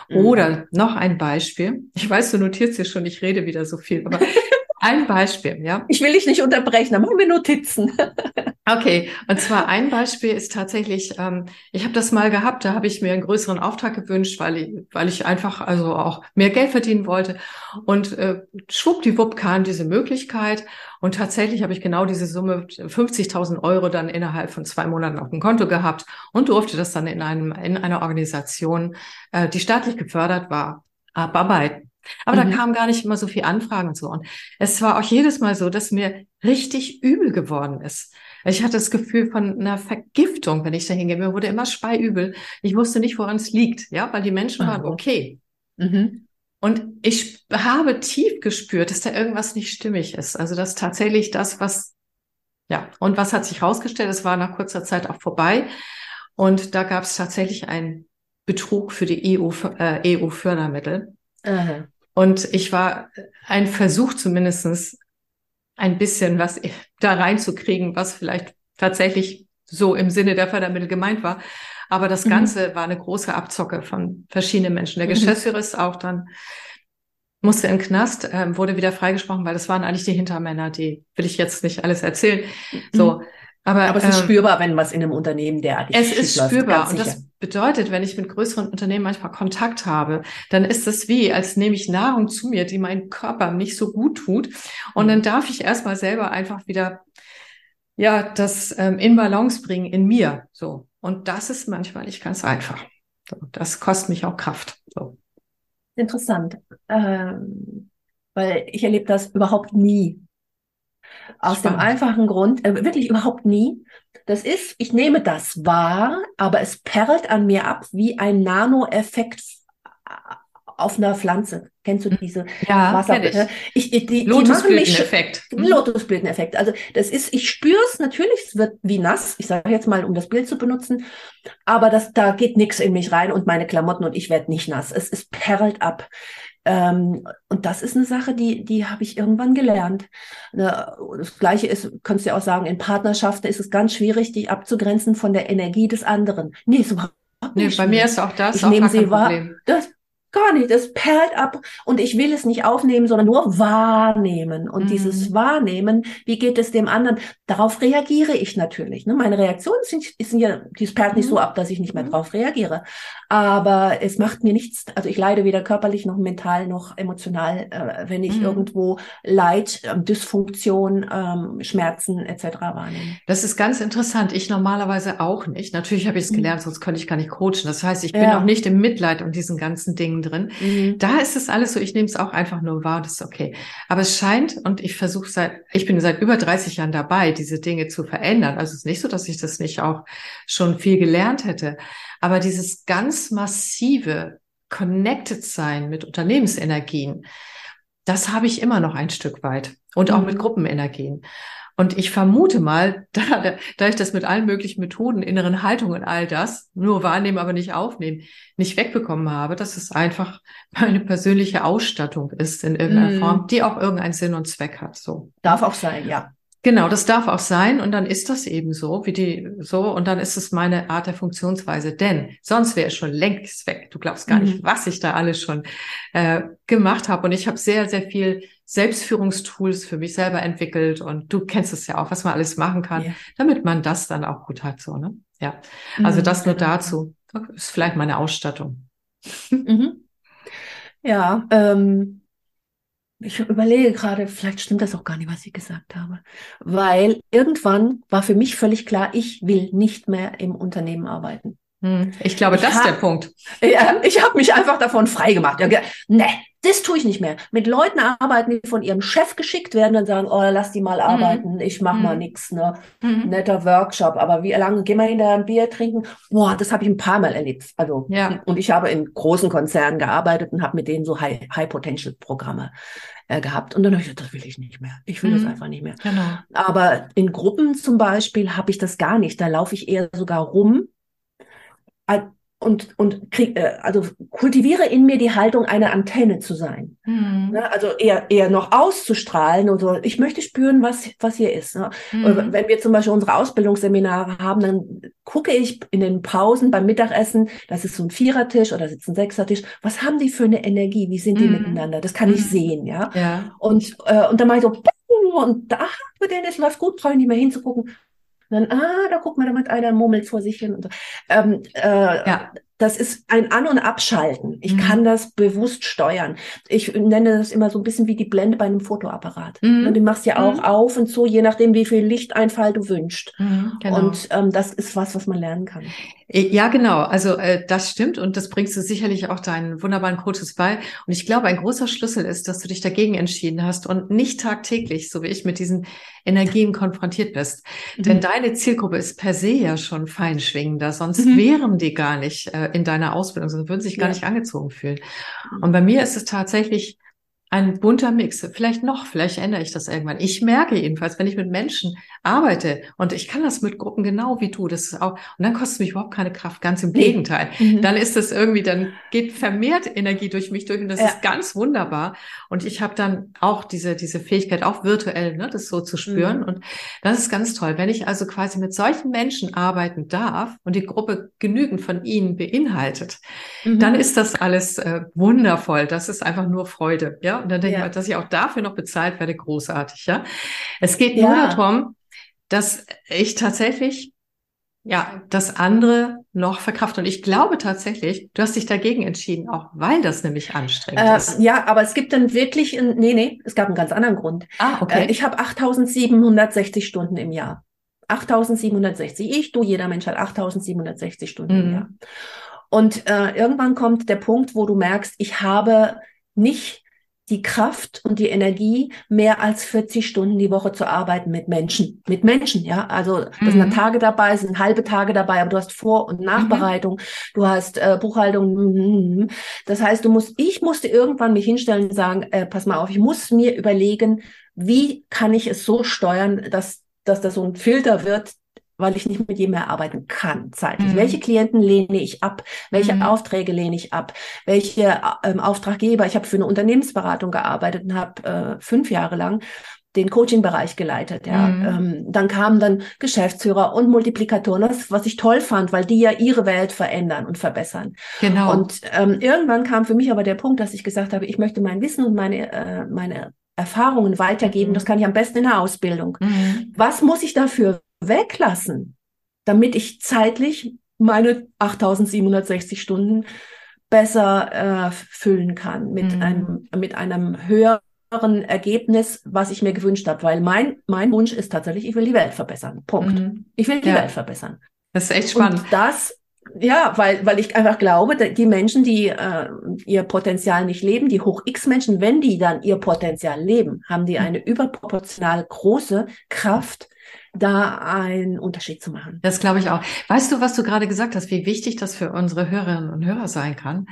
Mhm. Oder noch ein Beispiel. Ich weiß, du notierst dir schon, ich rede wieder so viel, aber ein Beispiel, ja. Ich will dich nicht unterbrechen, dann machen wir Notizen. okay, und zwar ein Beispiel ist tatsächlich, ähm, ich habe das mal gehabt, da habe ich mir einen größeren Auftrag gewünscht, weil ich, weil ich einfach also auch mehr Geld verdienen wollte. Und äh, schwuppdiwupp kam diese Möglichkeit. Und tatsächlich habe ich genau diese Summe, 50.000 Euro, dann innerhalb von zwei Monaten auf dem Konto gehabt und durfte das dann in einem in einer Organisation, äh, die staatlich gefördert war, abarbeiten. Aber mhm. da kam gar nicht immer so viel Anfragen und so. Und es war auch jedes Mal so, dass mir richtig übel geworden ist. Ich hatte das Gefühl von einer Vergiftung, wenn ich da hingehe. Mir wurde immer speiübel. Ich wusste nicht, woran es liegt, ja, weil die Menschen waren okay. Mhm. Und ich habe tief gespürt, dass da irgendwas nicht stimmig ist. Also, dass tatsächlich das, was, ja, und was hat sich herausgestellt? Es war nach kurzer Zeit auch vorbei. Und da gab es tatsächlich einen Betrug für die EU, äh, EU-Fördermittel. Und ich war ein Versuch zumindestens ein bisschen was da reinzukriegen, was vielleicht tatsächlich so im Sinne der Fördermittel gemeint war. Aber das mhm. Ganze mhm. war eine große Abzocke von verschiedenen Menschen. Der mhm. Geschäftsführer ist auch dann, musste in Knast, äh, wurde wieder freigesprochen, weil das waren eigentlich die Hintermänner, die will ich jetzt nicht alles erzählen. So. Mhm. Aber, Aber es ist ähm, spürbar, wenn was in einem Unternehmen derartig Es ist läuft, spürbar. Und das bedeutet, wenn ich mit größeren Unternehmen manchmal Kontakt habe, dann ist es wie, als nehme ich Nahrung zu mir, die meinem Körper nicht so gut tut. Und mhm. dann darf ich erstmal selber einfach wieder, ja, das ähm, in Balance bringen in mir. So. Und das ist manchmal nicht ganz einfach. Das kostet mich auch Kraft. So. Interessant. Ähm, weil ich erlebe das überhaupt nie aus Spannend. dem einfachen Grund, äh, wirklich überhaupt nie. Das ist, ich nehme das wahr, aber es perlt an mir ab wie ein Nanoeffekt auf einer Pflanze. Kennst du hm. diese ja, Wasser? Ich. Ich, die, die Lotusblüteneffekt. Hm. Lotusblüteneffekt. Also das ist, ich spüre es natürlich, es wird wie nass. Ich sage jetzt mal, um das Bild zu benutzen, aber das, da geht nichts in mich rein und meine Klamotten und ich werde nicht nass. Es, es perlt ab. Ähm, und das ist eine Sache, die, die habe ich irgendwann gelernt. Ne, das Gleiche ist, kannst du ja auch sagen, in Partnerschaften ist es ganz schwierig, dich abzugrenzen von der Energie des anderen. Nee, so nee, bei mir ist auch das ich auch nehme sie wahr. Das, Gar nicht. Das perlt ab und ich will es nicht aufnehmen, sondern nur wahrnehmen. Und mhm. dieses Wahrnehmen, wie geht es dem anderen? Darauf reagiere ich natürlich. Ne? Meine Reaktionen sind, sind ja, die perlt nicht so mhm. ab, dass ich nicht mehr mhm. darauf reagiere. Aber es macht mir nichts. Also ich leide weder körperlich noch mental noch emotional, äh, wenn ich mhm. irgendwo Leid, äh, Dysfunktion, ähm, Schmerzen etc. wahrnehme. Das ist ganz interessant. Ich normalerweise auch nicht. Natürlich habe ich es mhm. gelernt, sonst könnte ich gar nicht coachen. Das heißt, ich bin ja. auch nicht im Mitleid und diesen ganzen Dingen drin. Mhm. Da ist es alles so, ich nehme es auch einfach nur wahr, das ist okay. Aber es scheint, und ich versuche seit, ich bin seit über 30 Jahren dabei, diese Dinge zu verändern. Also es ist nicht so, dass ich das nicht auch schon viel gelernt hätte. Aber dieses ganz massive Connected sein mit Unternehmensenergien, das habe ich immer noch ein Stück weit. Und auch mit mhm. Gruppenenergien. Und ich vermute mal, da, da ich das mit allen möglichen Methoden, inneren Haltungen, all das, nur wahrnehmen, aber nicht aufnehmen, nicht wegbekommen habe, dass es einfach meine persönliche Ausstattung ist in irgendeiner mm. Form, die auch irgendeinen Sinn und Zweck hat. So. Darf auch sein, ja. Genau, das darf auch sein und dann ist das eben so, wie die so und dann ist es meine Art der Funktionsweise, denn sonst wäre es schon längst weg. Du glaubst gar mhm. nicht, was ich da alles schon äh, gemacht habe und ich habe sehr sehr viel Selbstführungstools für mich selber entwickelt und du kennst es ja auch, was man alles machen kann, yeah. damit man das dann auch gut hat so, ne? Ja. Also mhm, das nur genau. dazu. Das ist vielleicht meine Ausstattung. Mhm. Ja, ähm ich überlege gerade, vielleicht stimmt das auch gar nicht, was ich gesagt habe. Weil irgendwann war für mich völlig klar, ich will nicht mehr im Unternehmen arbeiten. Hm, ich glaube, ich das ist der Punkt. Ja, ich habe mich einfach davon freigemacht. Ja, ne, das tue ich nicht mehr. Mit Leuten arbeiten, die von ihrem Chef geschickt werden und sagen, oh, lass die mal mhm. arbeiten, ich mach mhm. mal nix, ne? Mhm. Netter Workshop, aber wie lange gehen wir hinterher ein Bier trinken? Boah, das habe ich ein paar Mal erlebt. Also ja. und ich habe in großen Konzernen gearbeitet und habe mit denen so High, High Potential Programme äh, gehabt. Und dann habe ich gesagt, das will ich nicht mehr. Ich will mhm. das einfach nicht mehr. Genau. Aber in Gruppen zum Beispiel habe ich das gar nicht. Da laufe ich eher sogar rum und, und krieg, äh, also kultiviere in mir die Haltung, eine Antenne zu sein. Mhm. Ne? Also eher, eher noch auszustrahlen und so. Ich möchte spüren, was, was hier ist. Ne? Mhm. Wenn wir zum Beispiel unsere Ausbildungsseminare haben, dann gucke ich in den Pausen beim Mittagessen, das ist so ein Vierertisch oder sitzt ein Sechsertisch, was haben die für eine Energie? Wie sind die mhm. miteinander? Das kann ich mhm. sehen, ja. ja. Und, äh, und dann mache ich so, und da, für den es läuft gut, brauche ich nicht mehr hinzugucken dann, ah, da guckt man damit einer murmelt vor sich hin und so. Ähm, äh, ja. Das ist ein An- und Abschalten. Ich mhm. kann das bewusst steuern. Ich nenne das immer so ein bisschen wie die Blende bei einem Fotoapparat. Mhm. Und du machst ja auch mhm. auf und so, je nachdem, wie viel Lichteinfall du wünschst. Mhm, genau. Und ähm, das ist was, was man lernen kann. Äh, ja, genau. Also äh, das stimmt und das bringst du sicherlich auch deinen wunderbaren Coaches bei. Und ich glaube, ein großer Schlüssel ist, dass du dich dagegen entschieden hast und nicht tagtäglich, so wie ich, mit diesen Energien konfrontiert bist. Mhm. Denn deine Zielgruppe ist per se ja schon feinschwingender, sonst mhm. wären die gar nicht äh, in deiner Ausbildung, sonst würden sich gar ja. nicht angezogen fühlen. Und bei mir ist es tatsächlich ein bunter Mix. Vielleicht noch, vielleicht ändere ich das irgendwann. Ich merke jedenfalls, wenn ich mit Menschen arbeite und ich kann das mit Gruppen genau wie du, das ist auch, und dann kostet es mich überhaupt keine Kraft, ganz im Gegenteil. Mhm. Dann ist es irgendwie, dann geht vermehrt Energie durch mich durch und das ja. ist ganz wunderbar. Und ich habe dann auch diese, diese Fähigkeit, auch virtuell, ne, das so zu spüren. Mhm. Und das ist ganz toll. Wenn ich also quasi mit solchen Menschen arbeiten darf und die Gruppe genügend von ihnen beinhaltet, mhm. dann ist das alles äh, wundervoll. Das ist einfach nur Freude, ja. Und dann denke ja. ich, dass ich auch dafür noch bezahlt werde, großartig, ja. Es geht nur ja. darum, dass ich tatsächlich ja, das andere noch verkraftet. Und ich glaube tatsächlich, du hast dich dagegen entschieden, auch weil das nämlich anstrengend äh, ist. Ja, aber es gibt dann wirklich, ein, nee, nee, es gab einen ganz anderen Grund. Ah, okay. Äh, ich habe 8760 Stunden im Jahr. 8760. Ich, du, jeder Mensch hat 8760 Stunden mhm. im Jahr. Und äh, irgendwann kommt der Punkt, wo du merkst, ich habe nicht die Kraft und die Energie, mehr als 40 Stunden die Woche zu arbeiten mit Menschen. Mit Menschen, ja. Also da sind mhm. Tage dabei, sind halbe Tage dabei, aber du hast Vor- und Nachbereitung, mhm. du hast äh, Buchhaltung. Das heißt, du musst, ich musste irgendwann mich hinstellen und sagen, äh, pass mal auf, ich muss mir überlegen, wie kann ich es so steuern, dass, dass das so ein Filter wird, weil ich nicht mit jedem mehr arbeiten kann zeitlich. Mhm. Welche Klienten lehne ich ab? Welche mhm. Aufträge lehne ich ab? Welche ähm, Auftraggeber? Ich habe für eine Unternehmensberatung gearbeitet und habe äh, fünf Jahre lang den Coaching-Bereich geleitet. Ja. Mhm. Ähm, dann kamen dann Geschäftsführer und Multiplikatoren, das, was ich toll fand, weil die ja ihre Welt verändern und verbessern. Genau. Und ähm, irgendwann kam für mich aber der Punkt, dass ich gesagt habe, ich möchte mein Wissen und meine, äh, meine Erfahrungen weitergeben. Mhm. Das kann ich am besten in der Ausbildung. Mhm. Was muss ich dafür weglassen, damit ich zeitlich meine 8760 Stunden besser äh, füllen kann mit mhm. einem mit einem höheren Ergebnis, was ich mir gewünscht habe, weil mein mein Wunsch ist tatsächlich, ich will die Welt verbessern. Punkt. Mhm. Ich will die ja. Welt verbessern. Das ist echt spannend. Und das ja, weil, weil ich einfach glaube, die Menschen, die äh, ihr Potenzial nicht leben, die Hoch-X-Menschen, wenn die dann ihr Potenzial leben, haben die eine überproportional große Kraft, da einen Unterschied zu machen. Das glaube ich auch. Weißt du, was du gerade gesagt hast, wie wichtig das für unsere Hörerinnen und Hörer sein kann?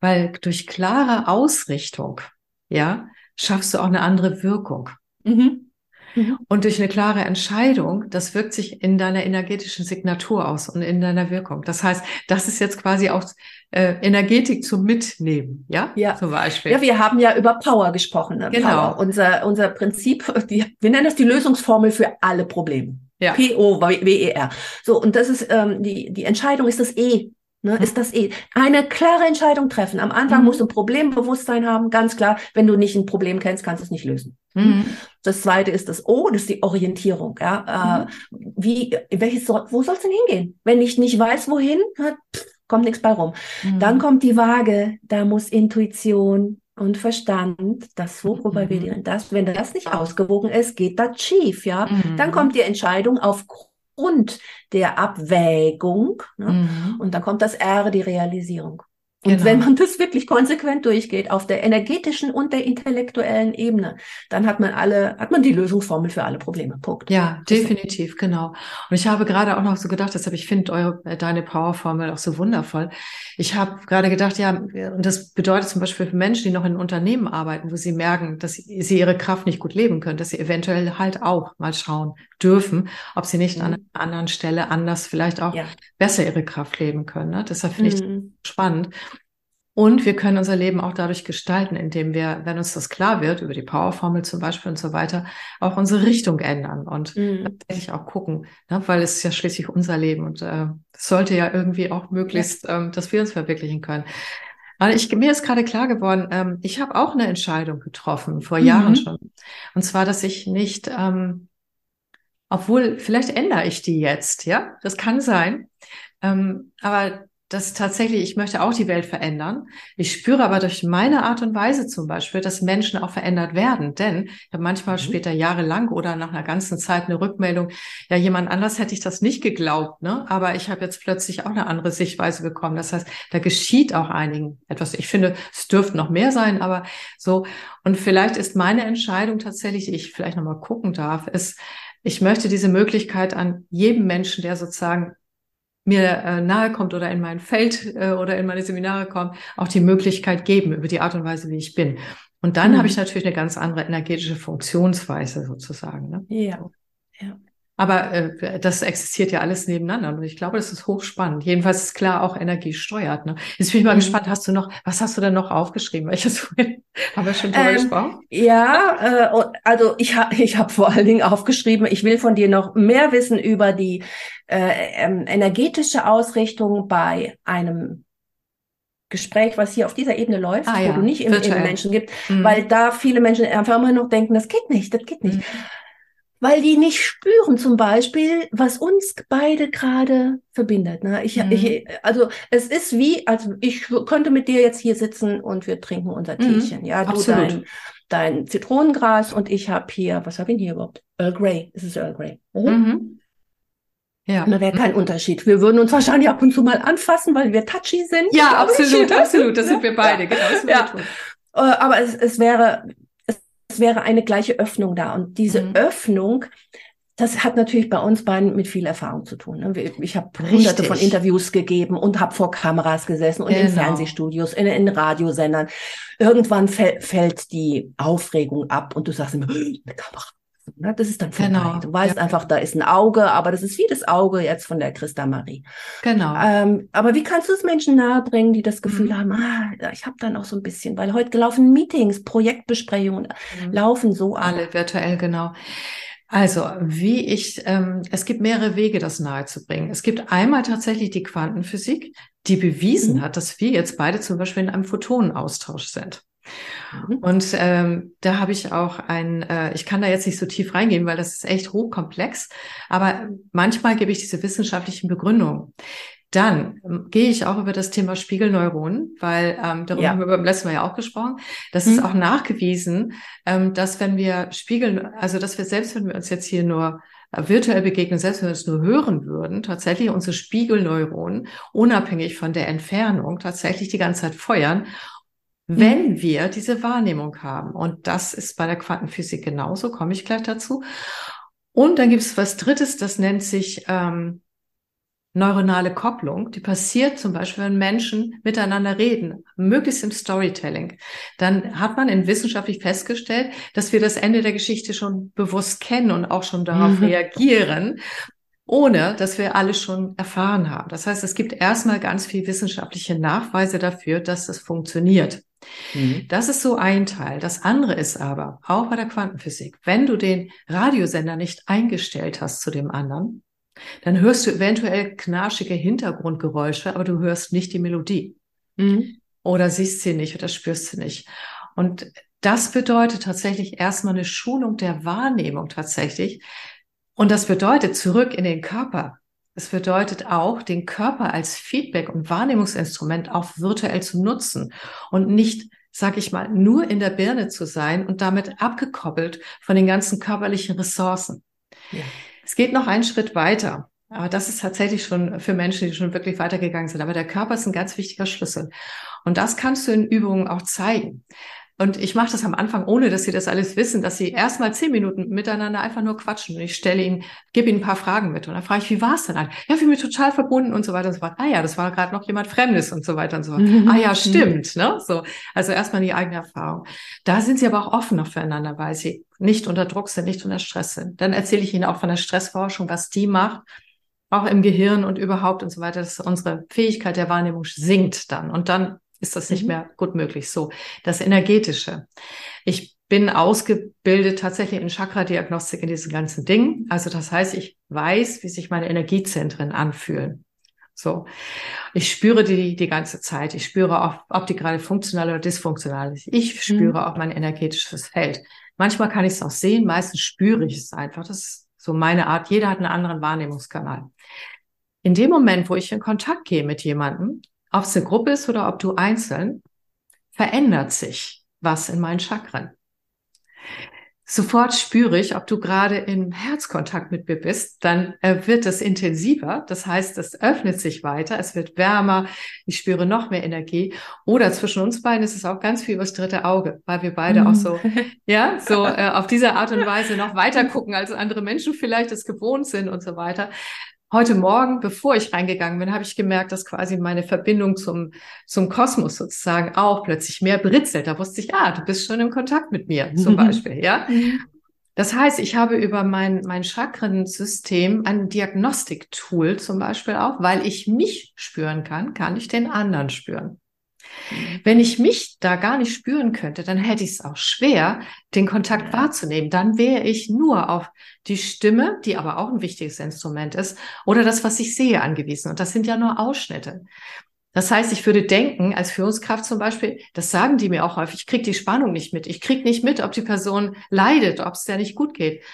Weil durch klare Ausrichtung, ja, schaffst du auch eine andere Wirkung. Mhm. Mhm. Und durch eine klare Entscheidung, das wirkt sich in deiner energetischen Signatur aus und in deiner Wirkung. Das heißt, das ist jetzt quasi auch äh, Energetik zum Mitnehmen, ja? Ja. Zum Beispiel. Ja, wir haben ja über Power gesprochen. Ne? Genau. Power. Unser, unser Prinzip, die, wir nennen das die Lösungsformel für alle Probleme. Ja. P-O-W-E-R. So, und das ist, ähm, die, die Entscheidung ist das E. Ne, ist das eh eine klare Entscheidung treffen. Am Anfang mhm. musst du ein Problembewusstsein haben, ganz klar. Wenn du nicht ein Problem kennst, kannst du es nicht lösen. Mhm. Das zweite ist das O, das ist die Orientierung. Ja, mhm. wie, welches, wo soll es denn hingehen? Wenn ich nicht weiß, wohin, pff, kommt nichts bei rum. Mhm. Dann kommt die Waage, da muss Intuition und Verstand, das worüber wir mhm. das, wenn das nicht ausgewogen ist, geht das schief, ja. Dann kommt die Entscheidung aufgrund und der Abwägung. Ne? Mhm. Und dann kommt das R, die Realisierung. Und genau. wenn man das wirklich konsequent durchgeht auf der energetischen und der intellektuellen Ebene, dann hat man alle, hat man die Lösungsformel für alle Probleme. Punkt. Ja, definitiv, genau. Und ich habe gerade auch noch so gedacht, deshalb ich finde eure äh, deine Powerformel auch so wundervoll. Ich habe gerade gedacht, ja, und das bedeutet zum Beispiel für Menschen, die noch in Unternehmen arbeiten, wo sie merken, dass sie ihre Kraft nicht gut leben können, dass sie eventuell halt auch mal schauen dürfen, ob sie nicht mhm. an einer anderen Stelle anders vielleicht auch ja. besser ihre Kraft leben können. Ne? Deshalb finde mhm. ich spannend. Und wir können unser Leben auch dadurch gestalten, indem wir, wenn uns das klar wird, über die Powerformel zum Beispiel und so weiter, auch unsere Richtung ändern und mhm. tatsächlich auch gucken, ne? weil es ist ja schließlich unser Leben und äh, es sollte ja irgendwie auch möglichst, ja. ähm, dass wir uns verwirklichen können. Aber ich, mir ist gerade klar geworden, ähm, ich habe auch eine Entscheidung getroffen, vor mhm. Jahren schon. Und zwar, dass ich nicht, ähm, obwohl, vielleicht ändere ich die jetzt, ja, das kann sein. Ähm, aber dass tatsächlich, ich möchte auch die Welt verändern. Ich spüre aber durch meine Art und Weise zum Beispiel, dass Menschen auch verändert werden. Denn ich habe manchmal mhm. später jahrelang oder nach einer ganzen Zeit eine Rückmeldung, ja, jemand anders hätte ich das nicht geglaubt, ne? Aber ich habe jetzt plötzlich auch eine andere Sichtweise bekommen. Das heißt, da geschieht auch einigen etwas. Ich finde, es dürfte noch mehr sein, aber so. Und vielleicht ist meine Entscheidung tatsächlich, die ich vielleicht nochmal gucken darf, ist, ich möchte diese Möglichkeit an jedem Menschen, der sozusagen mir äh, nahe kommt oder in mein Feld äh, oder in meine Seminare kommt, auch die Möglichkeit geben über die Art und Weise, wie ich bin. Und dann mhm. habe ich natürlich eine ganz andere energetische Funktionsweise sozusagen. Ne? Ja. ja. Aber äh, das existiert ja alles nebeneinander und ich glaube, das ist hochspannend. Jedenfalls ist klar auch Energie steuert. Ne? Jetzt bin ich mal mhm. gespannt, hast du noch, was hast du denn noch aufgeschrieben? Welches haben wir schon drüber ähm, gesprochen? Ja, äh, also ich habe ich hab vor allen Dingen aufgeschrieben, ich will von dir noch mehr wissen über die äh, ähm, energetische Ausrichtung bei einem Gespräch, was hier auf dieser Ebene läuft, ah, wo ja. du nicht im, im Menschen gibt, mhm. weil da viele Menschen einfach immer noch denken, das geht nicht, das geht nicht. Mhm weil die nicht spüren zum Beispiel, was uns beide gerade verbindet. Ne? Ich, mhm. ich, also es ist wie, also ich könnte mit dir jetzt hier sitzen und wir trinken unser mhm. Teechen. Mhm. Ja, du Absolut. dein, dein Zitronengras und ich habe hier, was habe ich hier überhaupt? Earl Grey. Es ist Earl Grey. Mhm. mhm. Ja. da wäre kein mhm. Unterschied. Wir würden uns wahrscheinlich ab und zu mal anfassen, weil wir touchy sind. Ja, absolut, absolut. Das sind wir beide. Genau, das ja. Äh, aber es, es wäre, wäre eine gleiche Öffnung da. Und diese mhm. Öffnung, das hat natürlich bei uns beiden mit viel Erfahrung zu tun. Ne? Ich habe hunderte von Interviews gegeben und habe vor Kameras gesessen und genau. in Fernsehstudios, in, in Radiosendern. Irgendwann fällt die Aufregung ab und du sagst immer, eine Kamera, Ne? Das ist dann vorbei. Genau. Du weißt ja. einfach, da ist ein Auge, aber das ist wie das Auge jetzt von der Christa Marie. Genau. Ähm, aber wie kannst du es Menschen nahebringen, die das Gefühl mhm. haben, ah, ich habe dann auch so ein bisschen, weil heute laufen Meetings, Projektbesprechungen, mhm. laufen so alle virtuell, genau. Also, wie ich, ähm, es gibt mehrere Wege, das nahezubringen. Es gibt einmal tatsächlich die Quantenphysik, die bewiesen mhm. hat, dass wir jetzt beide zum Beispiel in einem Photonenaustausch sind. Mhm. Und ähm, da habe ich auch ein, äh, ich kann da jetzt nicht so tief reingehen, weil das ist echt hochkomplex, aber manchmal gebe ich diese wissenschaftlichen Begründungen. Dann ähm, gehe ich auch über das Thema Spiegelneuronen, weil ähm, darüber ja. haben wir beim letzten Mal ja auch gesprochen. Das mhm. ist auch nachgewiesen, ähm, dass wenn wir spiegeln, also dass wir selbst, wenn wir uns jetzt hier nur äh, virtuell begegnen, selbst wenn wir es nur hören würden, tatsächlich unsere Spiegelneuronen, unabhängig von der Entfernung, tatsächlich die ganze Zeit feuern wenn mhm. wir diese Wahrnehmung haben. Und das ist bei der Quantenphysik genauso, komme ich gleich dazu. Und dann gibt es was Drittes, das nennt sich ähm, neuronale Kopplung. Die passiert zum Beispiel, wenn Menschen miteinander reden, möglichst im Storytelling. Dann hat man in wissenschaftlich festgestellt, dass wir das Ende der Geschichte schon bewusst kennen und auch schon darauf mhm. reagieren ohne dass wir alles schon erfahren haben. Das heißt, es gibt erstmal ganz viel wissenschaftliche Nachweise dafür, dass das funktioniert. Mhm. Das ist so ein Teil. Das andere ist aber, auch bei der Quantenphysik, wenn du den Radiosender nicht eingestellt hast zu dem anderen, dann hörst du eventuell knarschige Hintergrundgeräusche, aber du hörst nicht die Melodie. Mhm. Oder siehst sie nicht oder spürst sie nicht. Und das bedeutet tatsächlich erstmal eine Schulung der Wahrnehmung tatsächlich. Und das bedeutet zurück in den Körper. Es bedeutet auch, den Körper als Feedback- und Wahrnehmungsinstrument auch virtuell zu nutzen und nicht, sag ich mal, nur in der Birne zu sein und damit abgekoppelt von den ganzen körperlichen Ressourcen. Ja. Es geht noch einen Schritt weiter. Aber das ist tatsächlich schon für Menschen, die schon wirklich weitergegangen sind. Aber der Körper ist ein ganz wichtiger Schlüssel. Und das kannst du in Übungen auch zeigen. Und ich mache das am Anfang, ohne dass sie das alles wissen, dass sie erstmal zehn Minuten miteinander einfach nur quatschen. Und ich stelle ihnen, gebe ihnen ein paar Fragen mit. Und dann frage ich, wie war es denn? Ja, wir mich total verbunden und so weiter und so fort. Ah ja, das war gerade noch jemand Fremdes und so weiter und so fort. Mhm. Ah ja, stimmt. Ne? So, also erstmal die eigene Erfahrung. Da sind sie aber auch offen noch füreinander, weil sie nicht unter Druck sind, nicht unter Stress sind. Dann erzähle ich ihnen auch von der Stressforschung, was die macht auch im Gehirn und überhaupt und so weiter, dass unsere Fähigkeit der Wahrnehmung sinkt dann. Und dann ist das nicht mhm. mehr gut möglich. So, das Energetische. Ich bin ausgebildet tatsächlich in Chakra-Diagnostik in diesen ganzen Dingen. Also das heißt, ich weiß, wie sich meine Energiezentren anfühlen. So. Ich spüre die die ganze Zeit. Ich spüre auch, ob die gerade funktional oder dysfunktional ist. Ich spüre mhm. auch mein energetisches Feld. Manchmal kann ich es auch sehen, meistens spüre ich es einfach. Das ist so meine Art. Jeder hat einen anderen Wahrnehmungskanal. In dem Moment, wo ich in Kontakt gehe mit jemandem, ob es eine Gruppe ist oder ob du einzeln, verändert sich was in meinen Chakren. Sofort spüre ich, ob du gerade im Herzkontakt mit mir bist, dann äh, wird es intensiver. Das heißt, es öffnet sich weiter, es wird wärmer, ich spüre noch mehr Energie. Oder zwischen uns beiden ist es auch ganz viel übers dritte Auge, weil wir beide mm. auch so, ja, so äh, auf diese Art und Weise noch weiter gucken, als andere Menschen vielleicht es gewohnt sind und so weiter heute Morgen, bevor ich reingegangen bin, habe ich gemerkt, dass quasi meine Verbindung zum, zum Kosmos sozusagen auch plötzlich mehr britzelt. Da wusste ich, ah, du bist schon im Kontakt mit mir, zum Beispiel, ja. Mhm. Das heißt, ich habe über mein, mein Chakrensystem ein Diagnostiktool zum Beispiel auch, weil ich mich spüren kann, kann ich den anderen spüren. Wenn ich mich da gar nicht spüren könnte, dann hätte ich es auch schwer, den Kontakt wahrzunehmen. Dann wäre ich nur auf die Stimme, die aber auch ein wichtiges Instrument ist, oder das, was ich sehe, angewiesen. Und das sind ja nur Ausschnitte. Das heißt, ich würde denken, als Führungskraft zum Beispiel, das sagen die mir auch häufig, ich kriege die Spannung nicht mit. Ich kriege nicht mit, ob die Person leidet, ob es der nicht gut geht.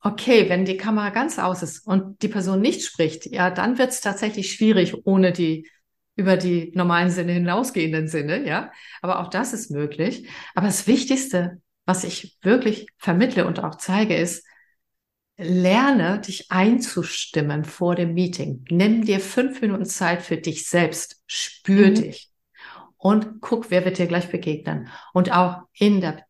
Okay, wenn die Kamera ganz aus ist und die Person nicht spricht, ja, dann wird es tatsächlich schwierig, ohne die über die normalen Sinne hinausgehenden Sinne, ja. Aber auch das ist möglich. Aber das Wichtigste, was ich wirklich vermittle und auch zeige, ist, lerne dich einzustimmen vor dem Meeting. Nimm dir fünf Minuten Zeit für dich selbst. Spür mhm. dich. Und guck, wer wird dir gleich begegnen. Und auch in der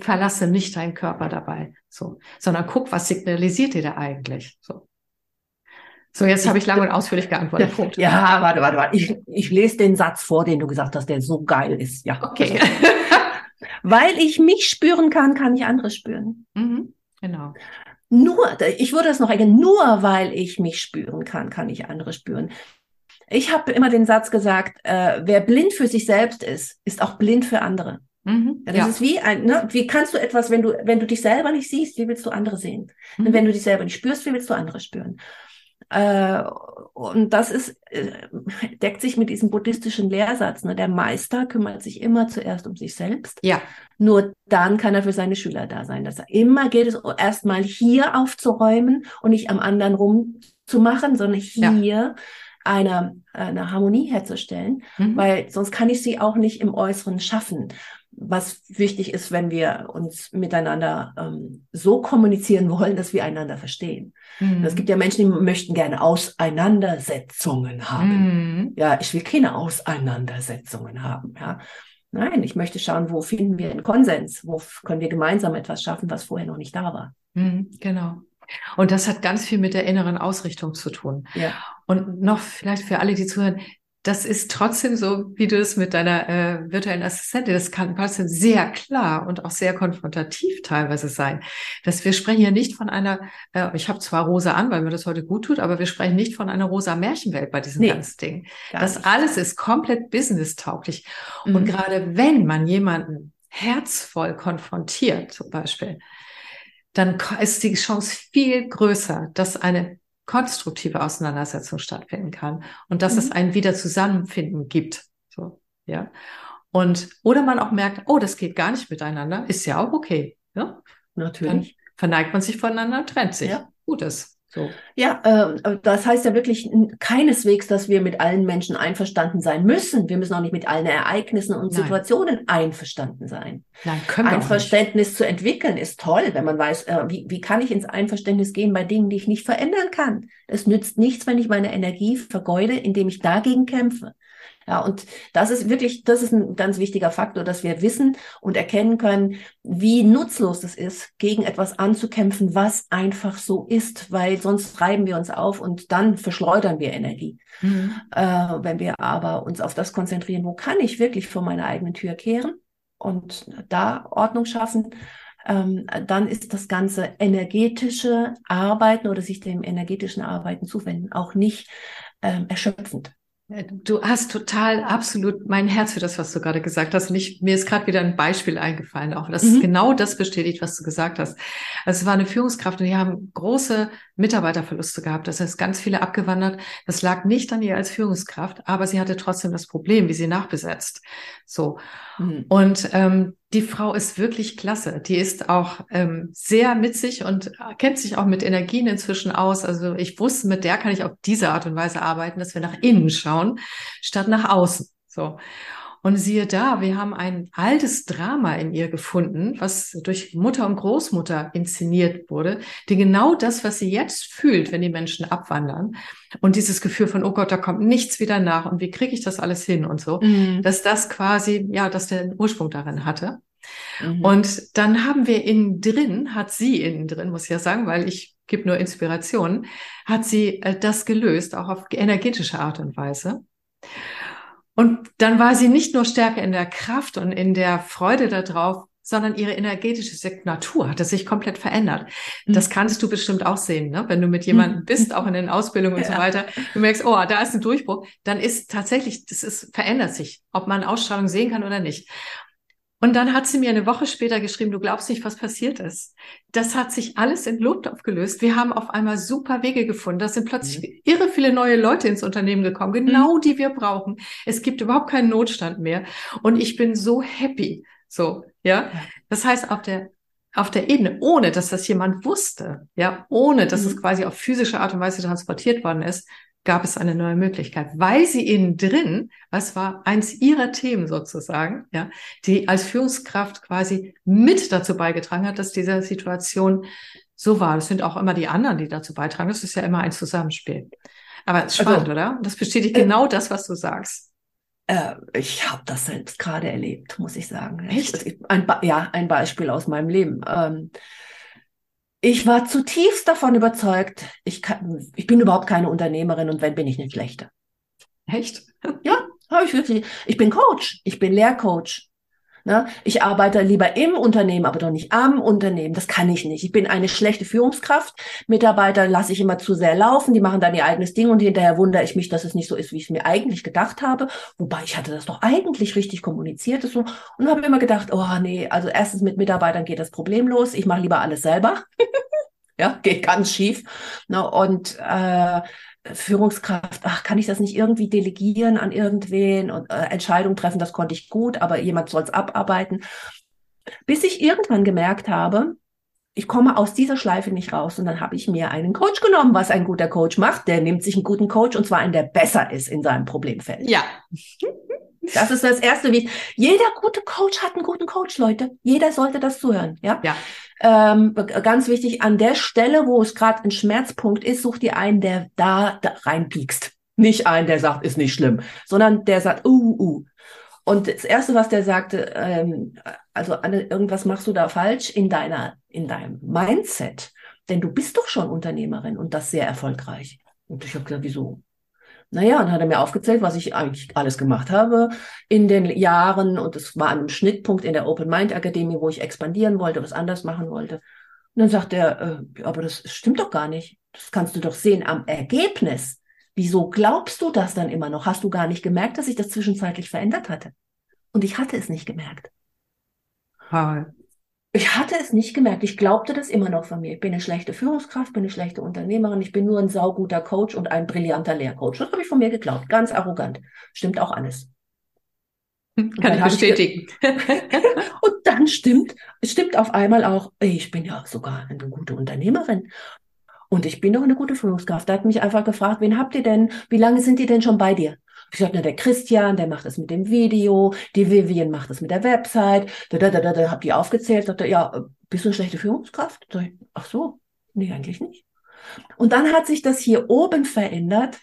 verlasse nicht deinen Körper dabei, so, sondern guck, was signalisiert dir da eigentlich, so. So, jetzt habe ich lange und ausführlich geantwortet. Punkt. Ja, warte, warte, warte. Ich, ich lese den Satz vor, den du gesagt hast, der so geil ist. Ja. Okay. Weil ich mich spüren kann, kann ich andere spüren. Mhm. Genau. Nur, ich würde das noch ergänzen, nur weil ich mich spüren kann, kann ich andere spüren. Ich habe immer den Satz gesagt, äh, wer blind für sich selbst ist, ist auch blind für andere. Mhm, ja, das ja. ist wie ein, ne, wie kannst du etwas, wenn du, wenn du dich selber nicht siehst, wie willst du andere sehen? Mhm. Und wenn du dich selber nicht spürst, wie willst du andere spüren? Äh, und das ist, äh, deckt sich mit diesem buddhistischen Lehrsatz. Ne? Der Meister kümmert sich immer zuerst um sich selbst. Ja. Nur dann kann er für seine Schüler da sein. Dass er immer geht es erstmal hier aufzuräumen und nicht am anderen rumzumachen, sondern hier ja. eine, eine Harmonie herzustellen, mhm. weil sonst kann ich sie auch nicht im Äußeren schaffen was wichtig ist, wenn wir uns miteinander ähm, so kommunizieren wollen, dass wir einander verstehen. Mhm. Es gibt ja Menschen, die möchten gerne Auseinandersetzungen haben. Mhm. Ja, ich will keine Auseinandersetzungen haben. Ja. Nein, ich möchte schauen, wo finden wir einen Konsens, wo können wir gemeinsam etwas schaffen, was vorher noch nicht da war. Mhm, genau. Und das hat ganz viel mit der inneren Ausrichtung zu tun. Ja. Und noch vielleicht für alle, die zuhören, das ist trotzdem so, wie du es mit deiner äh, virtuellen Assistentin, das kann trotzdem sehr klar und auch sehr konfrontativ teilweise sein. Dass wir sprechen ja nicht von einer, äh, ich habe zwar rosa an, weil mir das heute gut tut, aber wir sprechen nicht von einer rosa Märchenwelt bei diesem nee, ganzen Ding. Das nicht. alles ist komplett businesstauglich. Mhm. Und gerade wenn man jemanden herzvoll konfrontiert, zum Beispiel, dann ist die Chance viel größer, dass eine konstruktive Auseinandersetzung stattfinden kann und dass mhm. es ein wieder Zusammenfinden gibt. So, ja. Und, oder man auch merkt, oh, das geht gar nicht miteinander, ist ja auch okay. Ja? Natürlich. Dann verneigt man sich voneinander, trennt sich. Ja. Gutes. So. Ja, äh, das heißt ja wirklich keineswegs, dass wir mit allen Menschen einverstanden sein müssen. Wir müssen auch nicht mit allen Ereignissen und Nein. Situationen einverstanden sein. Nein, können wir Einverständnis zu entwickeln ist toll, wenn man weiß, äh, wie, wie kann ich ins Einverständnis gehen bei Dingen, die ich nicht verändern kann. Es nützt nichts, wenn ich meine Energie vergeude, indem ich dagegen kämpfe. Ja, und das ist wirklich, das ist ein ganz wichtiger Faktor, dass wir wissen und erkennen können, wie nutzlos es ist, gegen etwas anzukämpfen, was einfach so ist, weil sonst treiben wir uns auf und dann verschleudern wir Energie. Mhm. Äh, wenn wir aber uns auf das konzentrieren, wo kann ich wirklich vor meiner eigenen Tür kehren und da Ordnung schaffen, ähm, dann ist das ganze energetische Arbeiten oder sich dem energetischen Arbeiten zuwenden auch nicht ähm, erschöpfend. Du hast total absolut mein Herz für das, was du gerade gesagt hast. Und ich, mir ist gerade wieder ein Beispiel eingefallen, auch das mhm. genau das bestätigt, was du gesagt hast. Also es war eine Führungskraft und die haben große Mitarbeiterverluste gehabt. Das heißt, ganz viele abgewandert. Das lag nicht an ihr als Führungskraft, aber sie hatte trotzdem das Problem, wie sie nachbesetzt. So. Mhm. Und ähm, die Frau ist wirklich klasse. Die ist auch ähm, sehr mit sich und kennt sich auch mit Energien inzwischen aus. Also ich wusste, mit der kann ich auf diese Art und Weise arbeiten, dass wir nach innen schauen, statt nach außen. So. Und siehe da, wir haben ein altes Drama in ihr gefunden, was durch Mutter und Großmutter inszeniert wurde, die genau das, was sie jetzt fühlt, wenn die Menschen abwandern und dieses Gefühl von, oh Gott, da kommt nichts wieder nach und wie kriege ich das alles hin und so, mhm. dass das quasi, ja, dass der Ursprung darin hatte. Mhm. Und dann haben wir innen drin, hat sie innen drin, muss ich ja sagen, weil ich gebe nur Inspiration, hat sie äh, das gelöst, auch auf energetische Art und Weise. Und dann war sie nicht nur stärker in der Kraft und in der Freude darauf, sondern ihre energetische Signatur hatte sich komplett verändert. Mhm. Das kannst du bestimmt auch sehen, ne? wenn du mit jemandem bist, auch in den Ausbildungen und ja. so weiter. Du merkst, oh, da ist ein Durchbruch. Dann ist tatsächlich, das ist, verändert sich, ob man Ausstrahlung sehen kann oder nicht. Und dann hat sie mir eine Woche später geschrieben, du glaubst nicht, was passiert ist. Das hat sich alles in Luft aufgelöst. Wir haben auf einmal super Wege gefunden. Da sind plötzlich mhm. irre viele neue Leute ins Unternehmen gekommen, genau mhm. die wir brauchen. Es gibt überhaupt keinen Notstand mehr. Und ich bin so happy. So, ja. Das heißt, auf der auf der Ebene, ohne dass das jemand wusste, ja, ohne dass mhm. es quasi auf physische Art und Weise transportiert worden ist, gab es eine neue Möglichkeit, weil sie innen drin, was war eins ihrer Themen sozusagen, ja, die als Führungskraft quasi mit dazu beigetragen hat, dass diese Situation so war. Das sind auch immer die anderen, die dazu beitragen. Das ist ja immer ein Zusammenspiel. Aber es ist spannend, also, oder? Das bestätigt äh, genau das, was du sagst. Äh, ich habe das selbst gerade erlebt, muss ich sagen. Echt? Ein, ja, ein Beispiel aus meinem Leben. Ähm, ich war zutiefst davon überzeugt, ich, kann, ich bin überhaupt keine Unternehmerin und wenn, bin ich eine schlechte. Echt? Ja, habe ich wirklich. Ich bin Coach, ich bin Lehrcoach. Ne? Ich arbeite lieber im Unternehmen, aber doch nicht am Unternehmen. Das kann ich nicht. Ich bin eine schlechte Führungskraft. Mitarbeiter lasse ich immer zu sehr laufen. Die machen dann ihr eigenes Ding und hinterher wundere ich mich, dass es nicht so ist, wie ich es mir eigentlich gedacht habe. Wobei ich hatte das doch eigentlich richtig kommuniziert so, und habe immer gedacht, oh nee, also erstens mit Mitarbeitern geht das problemlos. Ich mache lieber alles selber. ja, geht ganz schief. Ne? Und äh, Führungskraft, ach, kann ich das nicht irgendwie delegieren an irgendwen und äh, Entscheidungen treffen, das konnte ich gut, aber jemand soll es abarbeiten. Bis ich irgendwann gemerkt habe, ich komme aus dieser Schleife nicht raus und dann habe ich mir einen Coach genommen, was ein guter Coach macht. Der nimmt sich einen guten Coach und zwar einen, der besser ist in seinem Problemfeld. Ja. Das ist das erste, wie jeder gute Coach hat einen guten Coach, Leute. Jeder sollte das zuhören, ja. Ja. Ähm, ganz wichtig, an der Stelle, wo es gerade ein Schmerzpunkt ist, such dir einen, der da, da reinpiekst. Nicht einen, der sagt, ist nicht schlimm, sondern der sagt, uh, uh. Und das erste, was der sagte, ähm, also Anne, irgendwas machst du da falsch in deiner, in deinem Mindset. Denn du bist doch schon Unternehmerin und das sehr erfolgreich. Und ich habe gesagt, wieso? Naja, dann hat er mir aufgezählt, was ich eigentlich alles gemacht habe in den Jahren. Und es war ein Schnittpunkt in der Open Mind Akademie, wo ich expandieren wollte, was anders machen wollte. Und dann sagt er, äh, aber das stimmt doch gar nicht. Das kannst du doch sehen am Ergebnis. Wieso glaubst du das dann immer noch? Hast du gar nicht gemerkt, dass sich das zwischenzeitlich verändert hatte? Und ich hatte es nicht gemerkt. Wow. Ich hatte es nicht gemerkt. Ich glaubte das immer noch von mir. Ich bin eine schlechte Führungskraft, bin eine schlechte Unternehmerin, ich bin nur ein sauguter Coach und ein brillanter Lehrcoach. Das habe ich von mir geglaubt. Ganz arrogant. Stimmt auch alles. Kann ich bestätigen. und dann stimmt, es stimmt auf einmal auch, ich bin ja sogar eine gute Unternehmerin. Und ich bin doch eine gute Führungskraft. Da hat mich einfach gefragt, wen habt ihr denn? Wie lange sind die denn schon bei dir? Ich sagte, na, der Christian, der macht das mit dem Video, die Vivian macht das mit der Website, da, da, da, da, da hab die aufgezählt, sagte, ja, bist du eine schlechte Führungskraft? Ich, ach so, nee, eigentlich nicht. Und dann hat sich das hier oben verändert.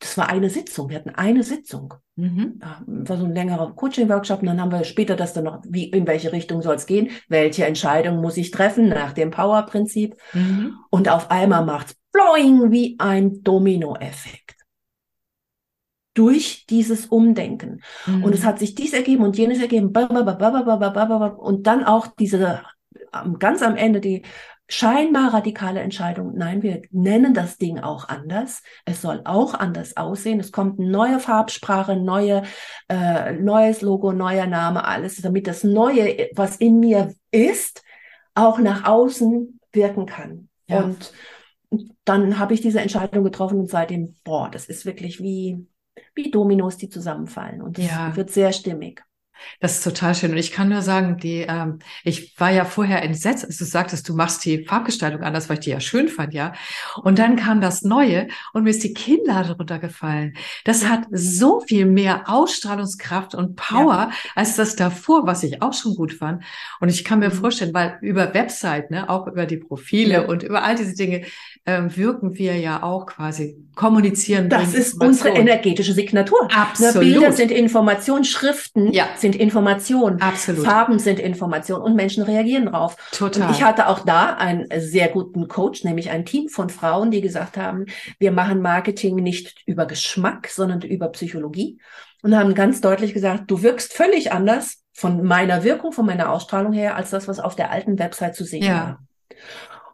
Das war eine Sitzung. Wir hatten eine Sitzung. Mhm. war so ein längerer Coaching-Workshop. Und dann haben wir später das dann noch, wie, in welche Richtung soll es gehen? Welche Entscheidung muss ich treffen nach dem Power-Prinzip? Mhm. Und auf einmal macht's blowing wie ein Domino-Effekt durch dieses Umdenken. Mhm. Und es hat sich dies ergeben und jenes ergeben. Und dann auch diese, ganz am Ende die scheinbar radikale Entscheidung. Nein, wir nennen das Ding auch anders. Es soll auch anders aussehen. Es kommt eine neue Farbsprache, neue, äh, neues Logo, neuer Name, alles, damit das Neue, was in mir ist, auch nach außen wirken kann. Ja. Und dann habe ich diese Entscheidung getroffen und seitdem, boah, das ist wirklich wie, wie Dominos, die zusammenfallen. Und es ja. wird sehr stimmig. Das ist total schön. Und ich kann nur sagen, die, ähm, ich war ja vorher entsetzt, als du sagtest, du machst die Farbgestaltung anders, weil ich die ja schön fand, ja. Und dann kam das Neue und mir ist die Kinnlade runtergefallen. Das hat so viel mehr Ausstrahlungskraft und Power ja. als das davor, was ich auch schon gut fand. Und ich kann mir mhm. vorstellen, weil über Website, ne, auch über die Profile ja. und über all diese Dinge wirken wir ja auch quasi kommunizieren. Das ist unsere energetische Signatur. Absolut. Ne, Bilder sind Information, Schriften ja. sind Information. Absolut. Farben sind Information und Menschen reagieren drauf. Total. Und ich hatte auch da einen sehr guten Coach, nämlich ein Team von Frauen, die gesagt haben, wir machen Marketing nicht über Geschmack, sondern über Psychologie und haben ganz deutlich gesagt, du wirkst völlig anders von meiner Wirkung, von meiner Ausstrahlung her, als das, was auf der alten Website zu sehen ja. war.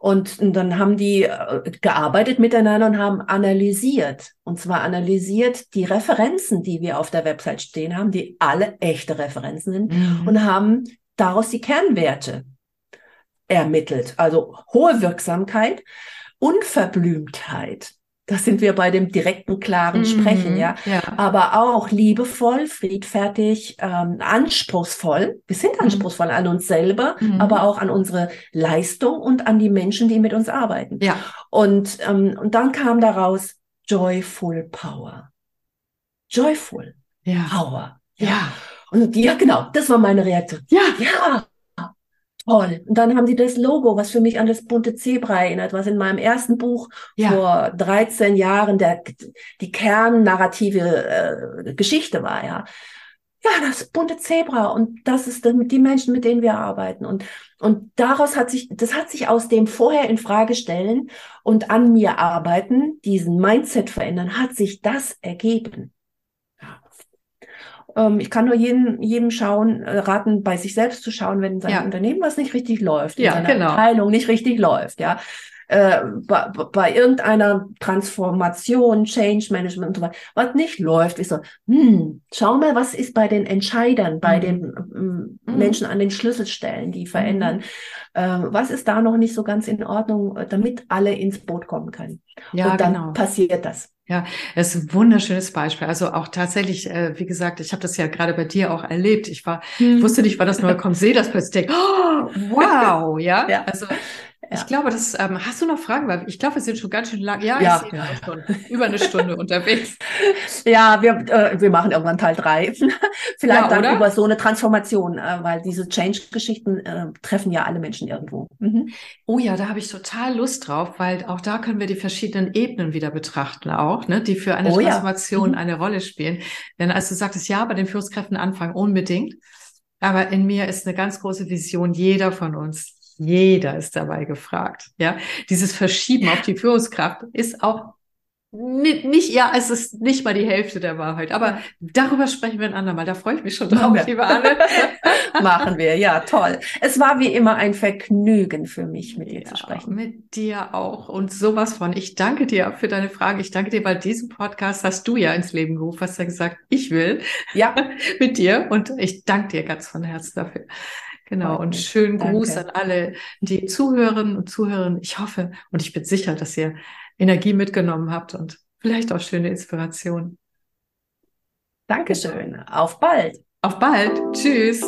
Und dann haben die äh, gearbeitet miteinander und haben analysiert. Und zwar analysiert die Referenzen, die wir auf der Website stehen haben, die alle echte Referenzen sind, mhm. und haben daraus die Kernwerte ermittelt. Also hohe Wirksamkeit, Unverblümtheit, das sind wir bei dem direkten, klaren mhm, Sprechen, ja? ja. Aber auch liebevoll, friedfertig, ähm, anspruchsvoll. Wir sind mhm. anspruchsvoll an uns selber, mhm. aber auch an unsere Leistung und an die Menschen, die mit uns arbeiten. Ja. Und, ähm, und dann kam daraus Joyful Power. Joyful ja. Power. Ja. ja. Und ja, genau, das war meine Reaktion. Ja. Ja, Toll. Und dann haben sie das Logo, was für mich an das bunte Zebra erinnert, was in meinem ersten Buch ja. vor 13 Jahren der, die kernnarrative äh, Geschichte war, ja. Ja, das bunte Zebra. Und das ist die Menschen, mit denen wir arbeiten. Und, und daraus hat sich, das hat sich aus dem vorher in Frage stellen und an mir arbeiten, diesen Mindset verändern, hat sich das ergeben. Ähm, ich kann nur jedem, jedem schauen, äh, raten, bei sich selbst zu schauen, wenn in seinem ja. Unternehmen was nicht richtig läuft, in ja, seiner genau. Abteilung nicht richtig läuft, ja. Äh, bei, bei irgendeiner Transformation, Change Management und so weiter, was nicht läuft, ist so, hm, schau mal, was ist bei den Entscheidern, bei mhm. den ähm, mhm. Menschen an den Schlüsselstellen, die verändern, äh, was ist da noch nicht so ganz in Ordnung, damit alle ins Boot kommen können. Ja, und dann genau. passiert das. Ja, das ist ein wunderschönes Beispiel. Also auch tatsächlich, äh, wie gesagt, ich habe das ja gerade bei dir auch erlebt. Ich war, hm. wusste nicht, wann das neue kommt, sehe das plötzlich, oh, wow, ja. ja. Also ja. Ich glaube, das ähm, hast du noch Fragen, weil ich glaube, wir sind schon ganz schön lang. Ja, ja. ja. schon über eine Stunde unterwegs. Ja, wir, äh, wir machen irgendwann Teil drei. Vielleicht dann über so eine Transformation, äh, weil diese Change-Geschichten äh, treffen ja alle Menschen irgendwo. Mhm. Oh ja, da habe ich total Lust drauf, weil auch da können wir die verschiedenen Ebenen wieder betrachten, auch, ne, die für eine oh, Transformation mhm. eine Rolle spielen. Denn als du sagtest, ja, bei den Führungskräften anfangen, unbedingt. Aber in mir ist eine ganz große Vision, jeder von uns, jeder ist dabei gefragt. Ja, dieses Verschieben auf die Führungskraft ist auch nicht, ja, es ist nicht mal die Hälfte der Wahrheit. Aber darüber sprechen wir ein andermal. Da freue ich mich schon drauf, liebe Anne. Machen wir, ja, toll. Es war wie immer ein Vergnügen für mich, mit dir ja, zu sprechen. Mit dir auch. Und sowas von. Ich danke dir für deine Fragen. Ich danke dir, weil diesen Podcast hast du ja ins Leben gerufen. Hast ja gesagt, ich will. Ja. mit dir. Und ich danke dir ganz von Herzen dafür. Genau, und schönen Gruß an alle, die zuhören und zuhören. Ich hoffe und ich bin sicher, dass ihr Energie mitgenommen habt und vielleicht auch schöne Inspiration. Dankeschön. Auf bald. Auf bald. Tschüss.